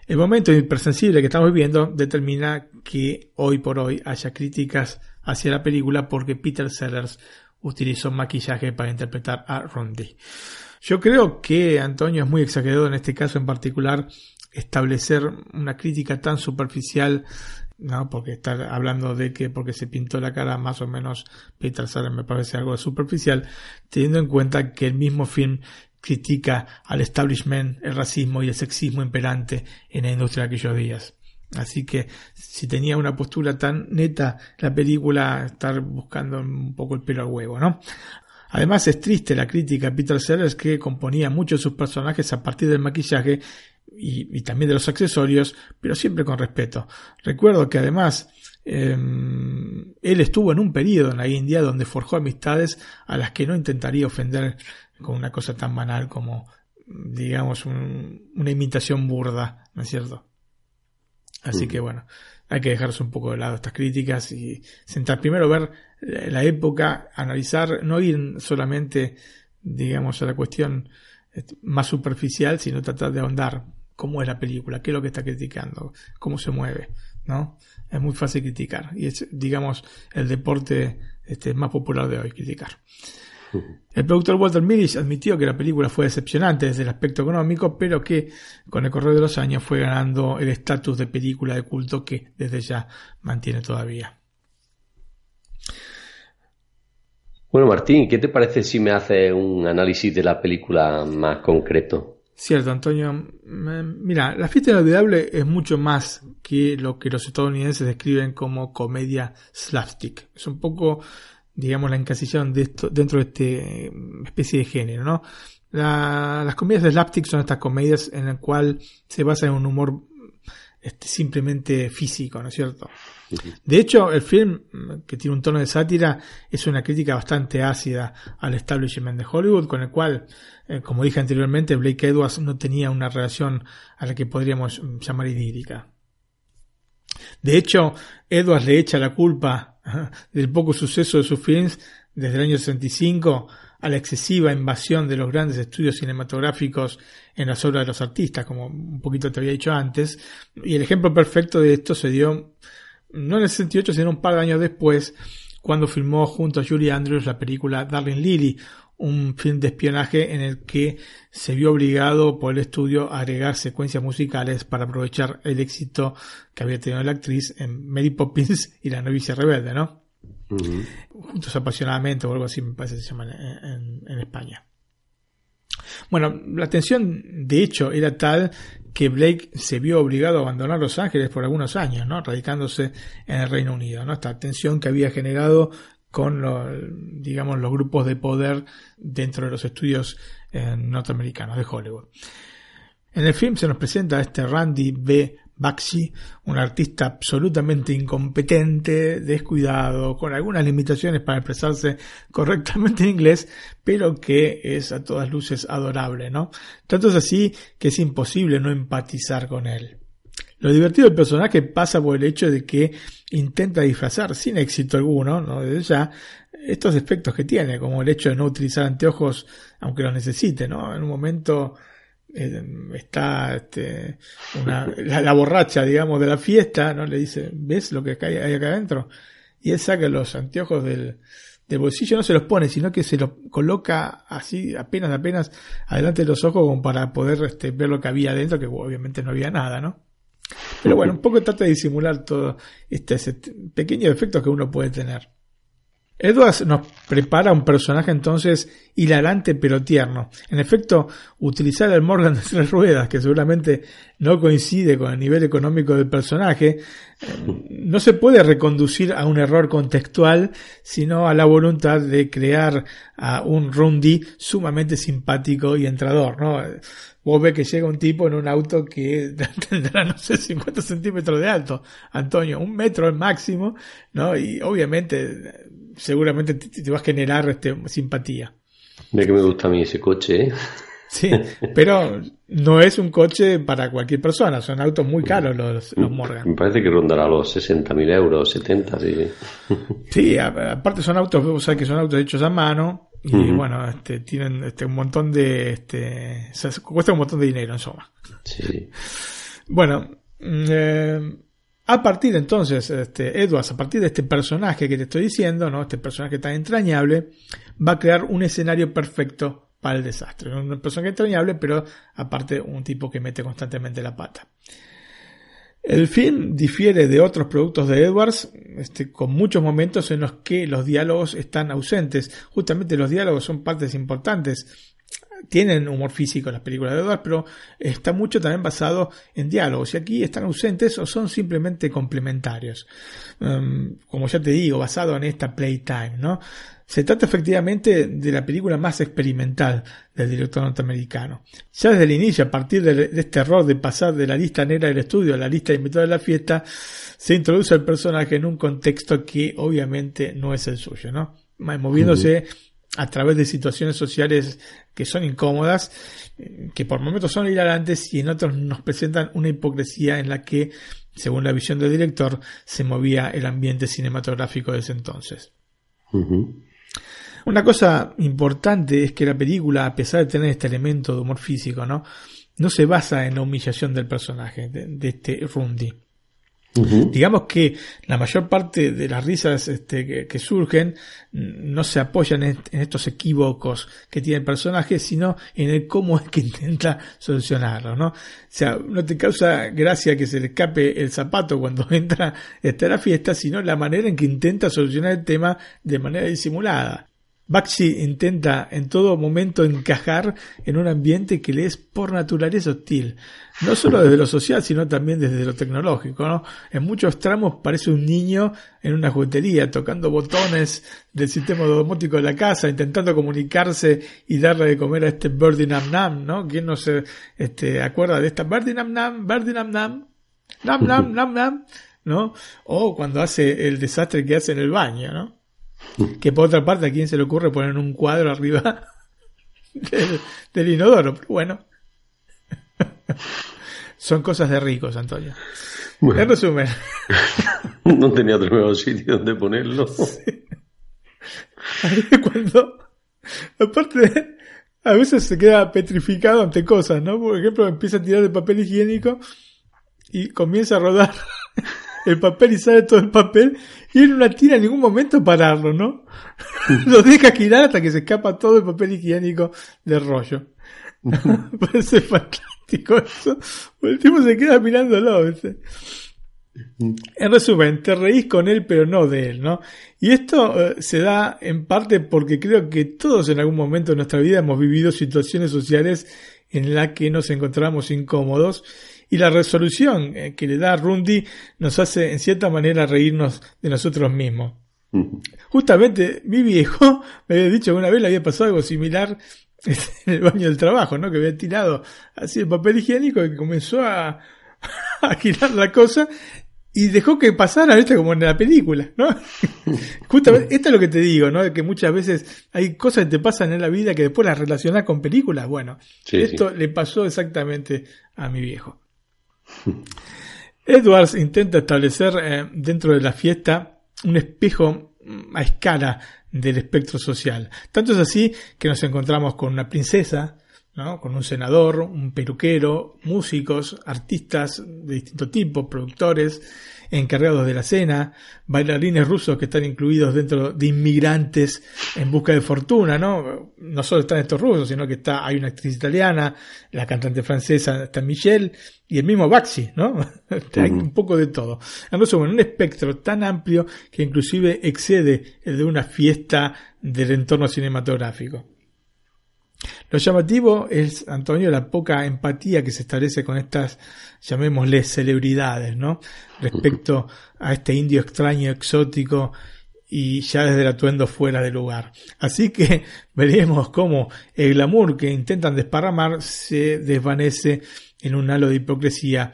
El momento hipersensible que estamos viviendo determina que hoy por hoy haya críticas hacia la película porque Peter Sellers utilizó maquillaje para interpretar a Rondi. Yo creo que Antonio es muy exagerado en este caso en particular establecer una crítica tan superficial ¿no? Porque estar hablando de que porque se pintó la cara más o menos Peter Sellers me parece algo superficial, teniendo en cuenta que el mismo film critica al establishment, el racismo y el sexismo imperante en la industria de aquellos días. Así que si tenía una postura tan neta la película, estar buscando un poco el pelo al huevo, ¿no? Además es triste la crítica a Peter Sellers que componía muchos de sus personajes a partir del maquillaje y, también de los accesorios, pero siempre con respeto. Recuerdo que además em, él estuvo en un periodo en la India donde forjó amistades a las que no intentaría ofender con una cosa tan banal como, digamos, una imitación burda, ¿no es cierto? Así que bueno, hay que dejarse un poco de lado estas críticas y sentar primero ver la época, analizar, no ir solamente, digamos, a la cuestión este, más superficial, sino tratar de ahondar cómo es la película, qué es lo que está criticando, cómo se mueve, ¿no? Es muy fácil criticar y es, digamos, el deporte este, más popular de hoy, criticar. *laughs* El productor Walter Millis admitió que la película fue decepcionante desde el aspecto económico, pero que con el correr de los años fue ganando el estatus de película de culto que desde ya mantiene todavía. Bueno, Martín, ¿qué te parece si me haces un análisis de la película más concreto? Cierto, Antonio. Mira, La fiesta inolvidable es mucho más que lo que los estadounidenses describen como comedia slapstick. Es un poco digamos, la encasillaron de esto, dentro de este mm, especie de género, ¿no? las comedias de slapstick son estas comedias en las cuales se basa en un humor este, simplemente físico, ¿no es cierto? De hecho, el film, mm, que tiene un tono de sátira, es una crítica bastante ácida al establishment de Hollywood, con el cual, eh, como dije anteriormente, Blake Edwards no tenía una relación a la que podríamos mm, llamar idílica. De hecho, Edwards le echa la culpa *laughs* del poco suceso de sus films desde el año 65 a la excesiva invasión de los grandes estudios cinematográficos en las obras de los artistas, como un poquito te había dicho antes. Y el ejemplo perfecto de esto se dio no en el 68, sino un par de años después, cuando filmó junto a Julie Andrews la película Darling Lily, un film de espionaje en el que se vio obligado por el estudio a agregar secuencias musicales para aprovechar el éxito que había tenido la actriz en Mary Poppins y la novicia rebelde, ¿no? Juntos apasionadamente o algo así me parece que se llama en, España. Bueno, la tensión de hecho era tal que Blake se vio obligado a abandonar Los Ángeles por algunos años, ¿no? radicándose en el Reino Unido. ¿no? Esta tensión que había generado con los, digamos, los grupos de poder dentro de los estudios eh, norteamericanos de Hollywood. En el film se nos presenta a este Randy B. Bakshi, un artista absolutamente incompetente, descuidado, con algunas limitaciones para expresarse correctamente en inglés, pero que es a todas luces adorable, ¿no? Tanto es así que es imposible no empatizar con él. Lo divertido del personaje pasa por el hecho de que intenta disfrazar sin éxito alguno, ¿no? Desde ya, estos efectos que tiene, como el hecho de no utilizar anteojos aunque los necesite, ¿no? En un momento está este, la, borracha, digamos, de la fiesta, ¿no? Le dice, ¿ves lo que hay, acá adentro? Y él saca los anteojos del, bolsillo, no se los pone, sino que se los coloca así, apenas, apenas, adelante de los ojos como para poder este, ver lo que había adentro, que obviamente no había nada, ¿no? Pero bueno, un poco trata de disimular todo este, este pequeño efecto que uno puede tener. Edwards nos prepara un personaje entonces hilarante pero tierno. En efecto, utilizar el Morgan de tres ruedas, que seguramente no coincide con el nivel económico del personaje, eh, no se puede reconducir a un error contextual, sino a la voluntad de crear a un Rundy sumamente simpático y entrador, ¿no? Vos ves que llega un tipo en un auto que *laughs* tendrá, no sé, 50 centímetros de alto, Antonio, un metro al máximo, ¿no? Y obviamente seguramente te, va a generar este, simpatía. Ve que me gusta a mí ese coche, ¿eh? *laughs* Sí, pero no es un coche para cualquier persona, son autos muy caros los, los Morgan. Me parece que rondará los 60.000 euros, 70, sí. *laughs* Sí, aparte son autos, o sea, que son autos hechos a mano y bueno, este, tienen este, un montón de, este, cuesta un montón de dinero en suma. Sí. Bueno, mm, eh, a partir entonces, este, Edwards, a partir de este personaje que te estoy diciendo, ¿no? Este personaje tan entrañable, va a crear un escenario perfecto para el desastre. Un personaje entrañable, pero aparte un tipo que mete constantemente la pata. El film difiere de otros productos de Edwards, este, con muchos momentos en los que los diálogos están ausentes. Justamente los diálogos son partes importantes tienen humor físico las películas de Edwards, pero está mucho también basado en diálogos. Y aquí están ausentes o son simplemente complementarios. Um, como ya te digo, basado en esta playtime, ¿no? Se trata efectivamente de la película más experimental del director norteamericano. Ya desde el inicio, a partir de, este error de pasar de la lista negra del estudio a la lista de invitados de la fiesta, se introduce el personaje en un contexto que obviamente no es el suyo, ¿no? Moviéndose a través de situaciones sociales que son incómodas, que por momentos son hilarantes y en otros nos presentan una hipocresía en la que, según la visión del director, se movía el ambiente cinematográfico de ese entonces. Una cosa importante es que la película, a pesar de tener este elemento de humor físico, ¿no? no se basa en la humillación del personaje, de, este Digamos que la mayor parte de las risas este, que, surgen no se apoyan en, estos equívocos que tiene el personaje, sino en el cómo es que *laughs* intenta solucionarlo, ¿no? O sea, no te causa gracia que se le escape el zapato cuando *laughs* entra este, a la fiesta, sino la manera en que intenta solucionar el tema de manera disimulada. Bakshi intenta en todo momento encajar en un ambiente que le es por naturaleza hostil, no solo desde lo social, sino también desde lo tecnológico. ¿no? En muchos tramos parece un niño en una juguetería, tocando botones del sistema domótico de la casa, intentando comunicarse y darle de comer a este Birdie Nam Nam, ¿no? ¿Quién no se este, acuerda de esta Birdie Nam Nam, Birdie Nam Nam, Nam Nam *laughs* Nam Nam, ¿no? O cuando hace el desastre que hace en el baño, ¿no? Que por otra parte, ¿a quién se le ocurre poner un cuadro arriba *laughs* del, inodoro? Pero bueno. *laughs* Son cosas de ricos, Antonio. en resumen. *laughs* no tenía otro nuevo sitio donde ponerlo. *laughs* Cuando, aparte, a veces se queda petrificado ante cosas, ¿no? Por ejemplo, empieza a tirar el papel higiénico y comienza a rodar el papel y sale todo el papel y él no tira en ningún momento pararlo, ¿no? Lo deja girar hasta que se escapa todo el papel higiénico del rollo. Parece fantástico eso. El tipo se queda mirándolo. En resumen, te reís con él, pero no de él, ¿no? Y esto eh, se da en parte porque creo que todos en algún momento de nuestra vida hemos vivido situaciones sociales en las que nos encontramos incómodos y la resolución eh, que le da Rundi nos hace en cierta manera reírnos de nosotros mismos. Justamente mi viejo *laughs* me había dicho que una vez le había pasado algo similar *laughs* en el baño del trabajo, ¿no? Que había tirado así el papel higiénico y comenzó a, *laughs* a girar la cosa y dejó que pasara, ¿viste? Como en la película, ¿no? *laughs* Justamente, esto es lo que te digo, ¿no? Que muchas veces hay cosas que te pasan en la vida que después las relacionas con películas. Bueno, esto le pasó exactamente a mi viejo. Edwards intenta establecer eh, dentro de la fiesta un espejo mm, a escala del espectro social. Tanto es así que nos encontramos con una princesa, ¿no? con un senador, un peluquero, músicos, artistas de distinto tipo, productores, encargados de la cena, bailarines rusos que están incluidos dentro de inmigrantes en busca de fortuna, ¿no? No solo están estos rusos, sino que está, hay una actriz italiana, la cantante francesa está Michelle y el mismo Baxi, ¿no? *laughs* hay un poco de todo. En resumen, un espectro tan amplio que inclusive excede el de una fiesta del entorno cinematográfico. Lo llamativo es, Antonio, la poca empatía que se establece con estas, llamémosle, celebridades, ¿no? Respecto a este indio extraño, exótico y ya desde el atuendo fuera de lugar. Así que *laughs* veremos cómo el glamour que intentan desparramar se desvanece en un halo de hipocresía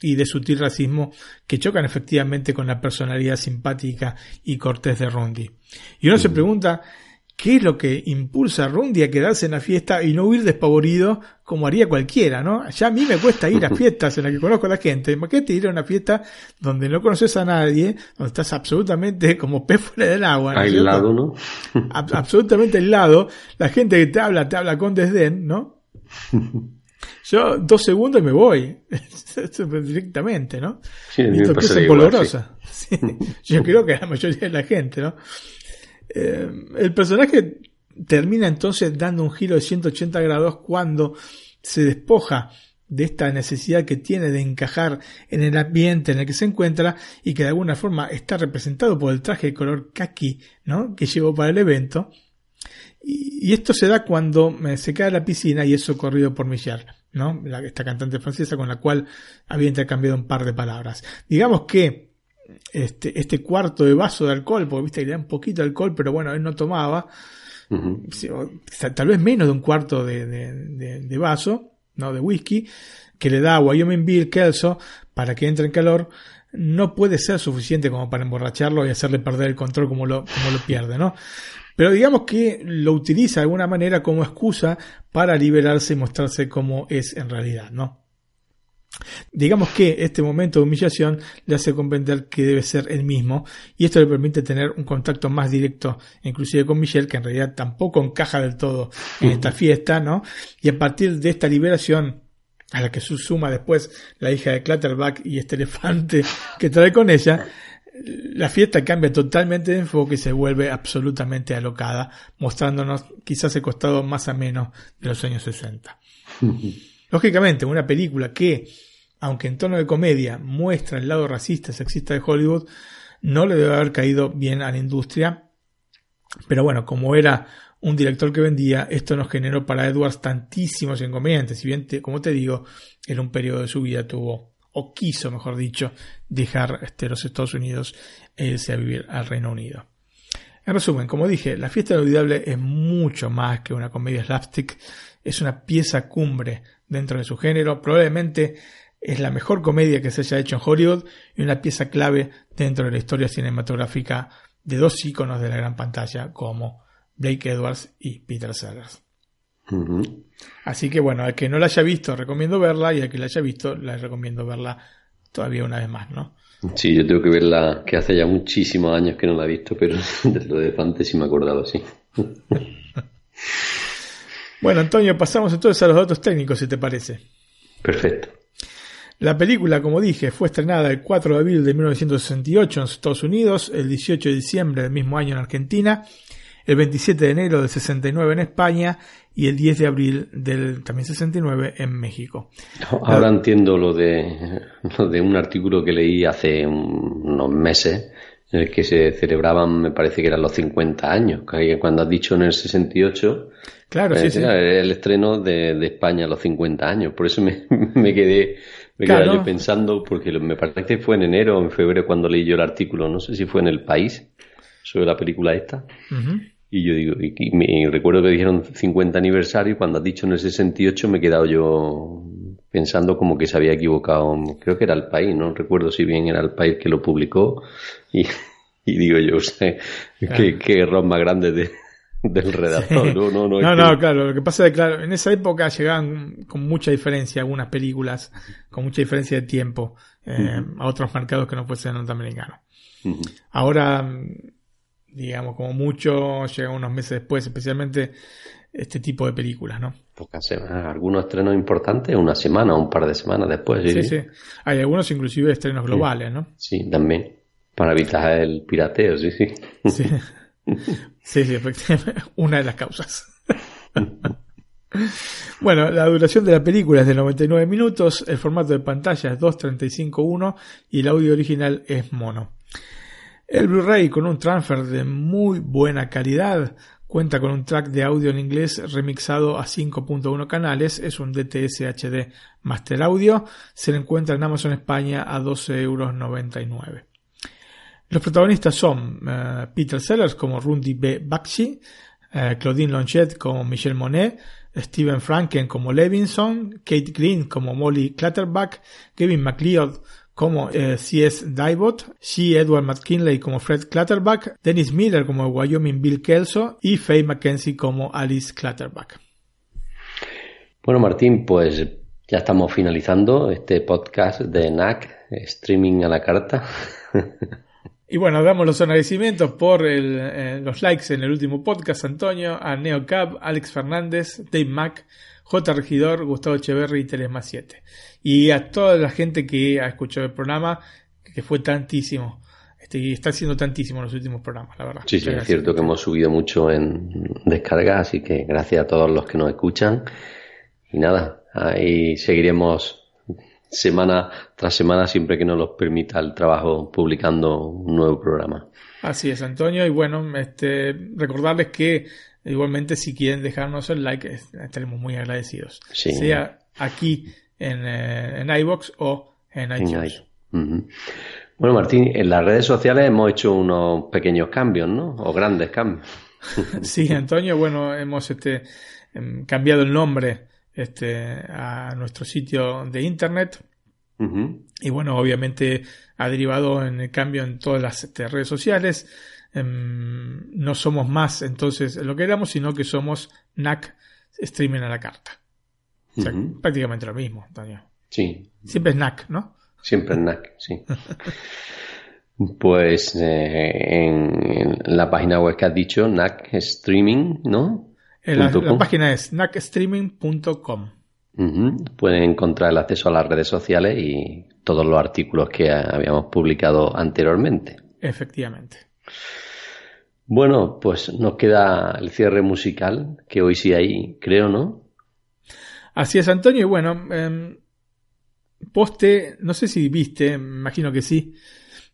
y de sutil racismo que chocan efectivamente con la personalidad simpática y cortés de Rondi. Y uno se pregunta ¿Qué es lo que impulsa a Rundi a quedarse en la fiesta y no huir despavorido como haría cualquiera, no? Ya a mí me cuesta ir a *laughs* fiestas en las que conozco a la gente. Imagínate ir a una fiesta donde no conoces a nadie, donde estás absolutamente como pez fuera del agua. ¿no aislado, ¿no? *laughs* absolutamente aislado. La gente que te habla, te habla con desdén, ¿no? *laughs* Yo dos segundos y me voy. Directamente, ¿no? Sí, es Yo creo que la mayoría de la gente, ¿no? Eh, el personaje termina entonces dando un giro de 180 grados cuando se despoja de esta necesidad que tiene de encajar en el ambiente en el que se encuentra y que de alguna forma está representado por el traje de color kaki ¿no? que llevó para el evento. Y, esto se da cuando se cae a la piscina y es socorrido por Michelle, ¿no? esta cantante francesa con la cual había intercambiado un par de palabras. Digamos que este, este cuarto de vaso de alcohol, porque viste que le da un poquito de alcohol, pero bueno, él no tomaba, tal vez menos de un cuarto de, de, vaso, no de whisky, que le da a Wyoming Bill Kelso para que entre en calor, no puede ser suficiente como para emborracharlo y hacerle perder el control como lo, como lo pierde, ¿no? Pero digamos que lo utiliza de alguna manera como excusa para liberarse y mostrarse como es en realidad, ¿no? Digamos que este momento de humillación le hace comprender que debe ser el mismo y esto le permite tener un contacto más directo inclusive con Michelle que en realidad tampoco encaja del todo en esta fiesta, ¿no? Y a partir de esta liberación a la que se suma después la hija de Clatterback y este elefante *laughs* que trae con ella, la fiesta cambia totalmente de enfoque y se vuelve absolutamente alocada, mostrándonos quizás el costado más ameno de los años 60. Lógicamente, una película que, aunque en tono de comedia muestra el lado racista y sexista de Hollywood, no le debe haber caído bien a la industria. Pero bueno, como era un director que vendía, esto nos generó para Edwards tantísimos inconvenientes. Si bien, como te digo, en un periodo de su vida tuvo o quiso, mejor dicho, dejar este, los Estados Unidos e irse a vivir al Reino Unido. En resumen, como dije, La fiesta inolvidable es mucho más que una comedia slapstick, es una pieza cumbre dentro de su género, probablemente es la mejor comedia que se haya hecho en Hollywood y una pieza clave dentro de la historia cinematográfica de dos íconos de la gran pantalla como Blake Edwards y Peter Sellers. Así que bueno, al que no la haya visto, recomiendo verla y al que la haya visto, la recomiendo verla todavía una vez más, ¿no? Sí, yo tengo que verla, que hace ya muchísimos años que no la he visto, pero *laughs* de lo de Fantasy me acordaba, sí. *laughs* bueno, Antonio, pasamos entonces a los datos técnicos, si te parece. Perfecto. La película, como dije, fue estrenada el 4 de abril de 1968 en Estados Unidos, el 18 de diciembre del mismo año en Argentina, el 27 de enero del 69 en España y el 10 de abril del también 69 en México. Ahora entiendo lo de, lo de un artículo que leí hace unos meses en el que se celebraban, me parece que eran los 50 años, cuando has dicho en el 68, claro, sí, sí. el estreno de, de, España a los 50 años, por eso me, *laughs* me quedé, me quedé yo pensando, porque me parece que fue en enero o en febrero cuando leí yo el artículo, no sé si fue en El País, sobre la película esta, y yo digo, y, me, recuerdo que dijeron 50 aniversario y cuando has dicho en el 68 me he quedado yo pensando como que se había equivocado. Creo que era el país, no recuerdo si bien era el país que lo publicó. Y, digo yo, sé qué, qué, error más grande de, del redactor. No, no, no, no, no, claro. Lo que pasa es que, claro, en esa época llegaban con mucha diferencia algunas películas, con mucha diferencia de tiempo, eh, a otros mercados que no fuesen norteamericanos. Ahora digamos, como mucho, llega unos meses después, especialmente este tipo de películas, ¿no? Pocas semanas, algunos estrenos importantes, una semana o un par de semanas después. Sí, sí. Hay algunos inclusive estrenos globales, ¿no? Sí, también. Para evitar el pirateo, sí, sí. Sí, sí, efectivamente. *laughs* Una de las causas. *laughs* Bueno, la duración de la película es de 99 minutos, el formato de pantalla es 2.35.1 y el audio original es mono. El Blu-ray con un transfer de muy buena calidad cuenta con un track de audio en inglés remixado a 5.1 canales, es un DTS HD Master Audio, se le encuentra en Amazon España a 12,99 euros. Los protagonistas son uh, Peter Sellers como Rundi B. Bakshi, uh, Claudine Longet como Michelle Monet, Steven Franken como Levinson, Kate Green como Molly Clatterback, Kevin McLeod como eh, C.S. Dybot, C. Edward McKinley como Fred Clatterback, Dennis Miller como Wyoming Bill Kelso y Faye McKenzie como Alice Clatterback. Bueno, Martín, pues ya estamos finalizando este podcast de NAC, streaming a la carta. *laughs* Y bueno, damos los agradecimientos por eh, los likes en el último podcast, Antonio, a NeoCab, Alex Fernández, Dave Mack, J. Regidor, Gustavo Echeverri y Telesma 7. Y a toda la gente que ha escuchado el programa, que fue tantísimo. Este, y está siendo tantísimo en los últimos programas, la verdad. Sí, sí, es cierto que hemos subido mucho en descarga, así que gracias a todos los que nos escuchan. Y nada, ahí seguiremos semana tras semana siempre que nos lo permita el trabajo publicando un nuevo programa. Así es, Antonio. Y bueno, este, recordarles que Igualmente, si quieren dejarnos el like, estaremos muy agradecidos. Sea aquí en, eh, en iBox o en iTunes. Bueno, Martín, en las redes sociales hemos hecho unos pequeños cambios, ¿no? O grandes cambios. *laughs* sí, Antonio, bueno, hemos este, em, cambiado el nombre este, a nuestro sitio de internet. Y bueno, obviamente ha derivado en el cambio en todas las este, redes sociales. Em, no somos más entonces lo que éramos, sino que somos NAC streaming a la carta. O sea, prácticamente lo mismo, Antonio. Sí. Siempre es NAC, ¿no? Siempre es NAC, sí. *laughs* pues eh, en, la página web que has dicho, NAC Streaming, ¿no? La, la, página es nacstreaming.com. Pueden encontrar el acceso a las redes sociales y todos los artículos que habíamos publicado anteriormente. Efectivamente. Bueno, pues nos queda el cierre musical, que hoy sí hay, creo, ¿no? Así es, Antonio. Y bueno, em, poste, no sé si viste, me imagino que sí,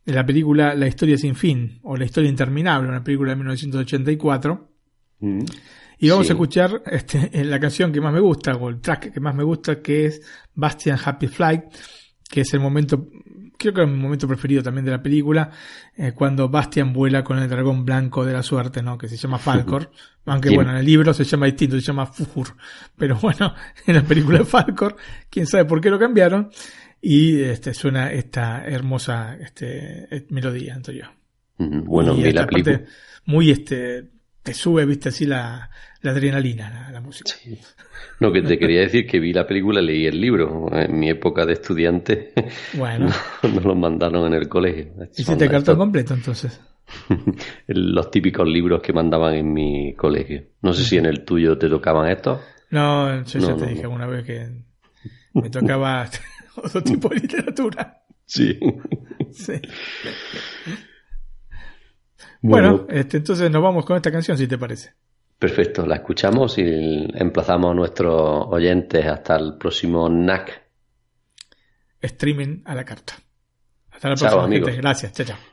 en la película La historia sin fin, o La historia interminable, una película de 1984. Mm. Y vamos a escuchar este, *laughs* la canción que más me gusta, o el track que más me gusta, que es Bastian Happy Flight, que es el momento creo que es mi momento preferido también de la película, eh, cuando Bastian vuela con el dragón blanco de la suerte, ¿no? Que se llama Falcor. Aunque bueno, en el libro se llama distinto, se llama Fujur. Pero bueno, *laughs* en la película de Falcor, quién sabe por qué lo cambiaron. Y este, suena esta hermosa este, melodía, entonces yo. Bueno, y la película. Muy este, te sube, viste, así la, la adrenalina, la, música. No, que te quería decir que vi la película, leí el libro. En mi época de estudiante, bueno. *laughs* nos lo mandaron en el colegio. ¿Hiciste cartón completo entonces? *laughs* Los típicos libros que mandaban en mi colegio. No sé si en el tuyo te tocaban estos. No, yo ya te dije una vez que me tocaba *laughs* otro tipo de literatura. Sí. sí. Bueno, este, entonces nos vamos con esta canción, si te parece. Perfecto, la escuchamos y emplazamos a nuestros oyentes hasta el próximo NAC. Streaming a la carta. Hasta la próxima, gente. Gracias, chao. Chao.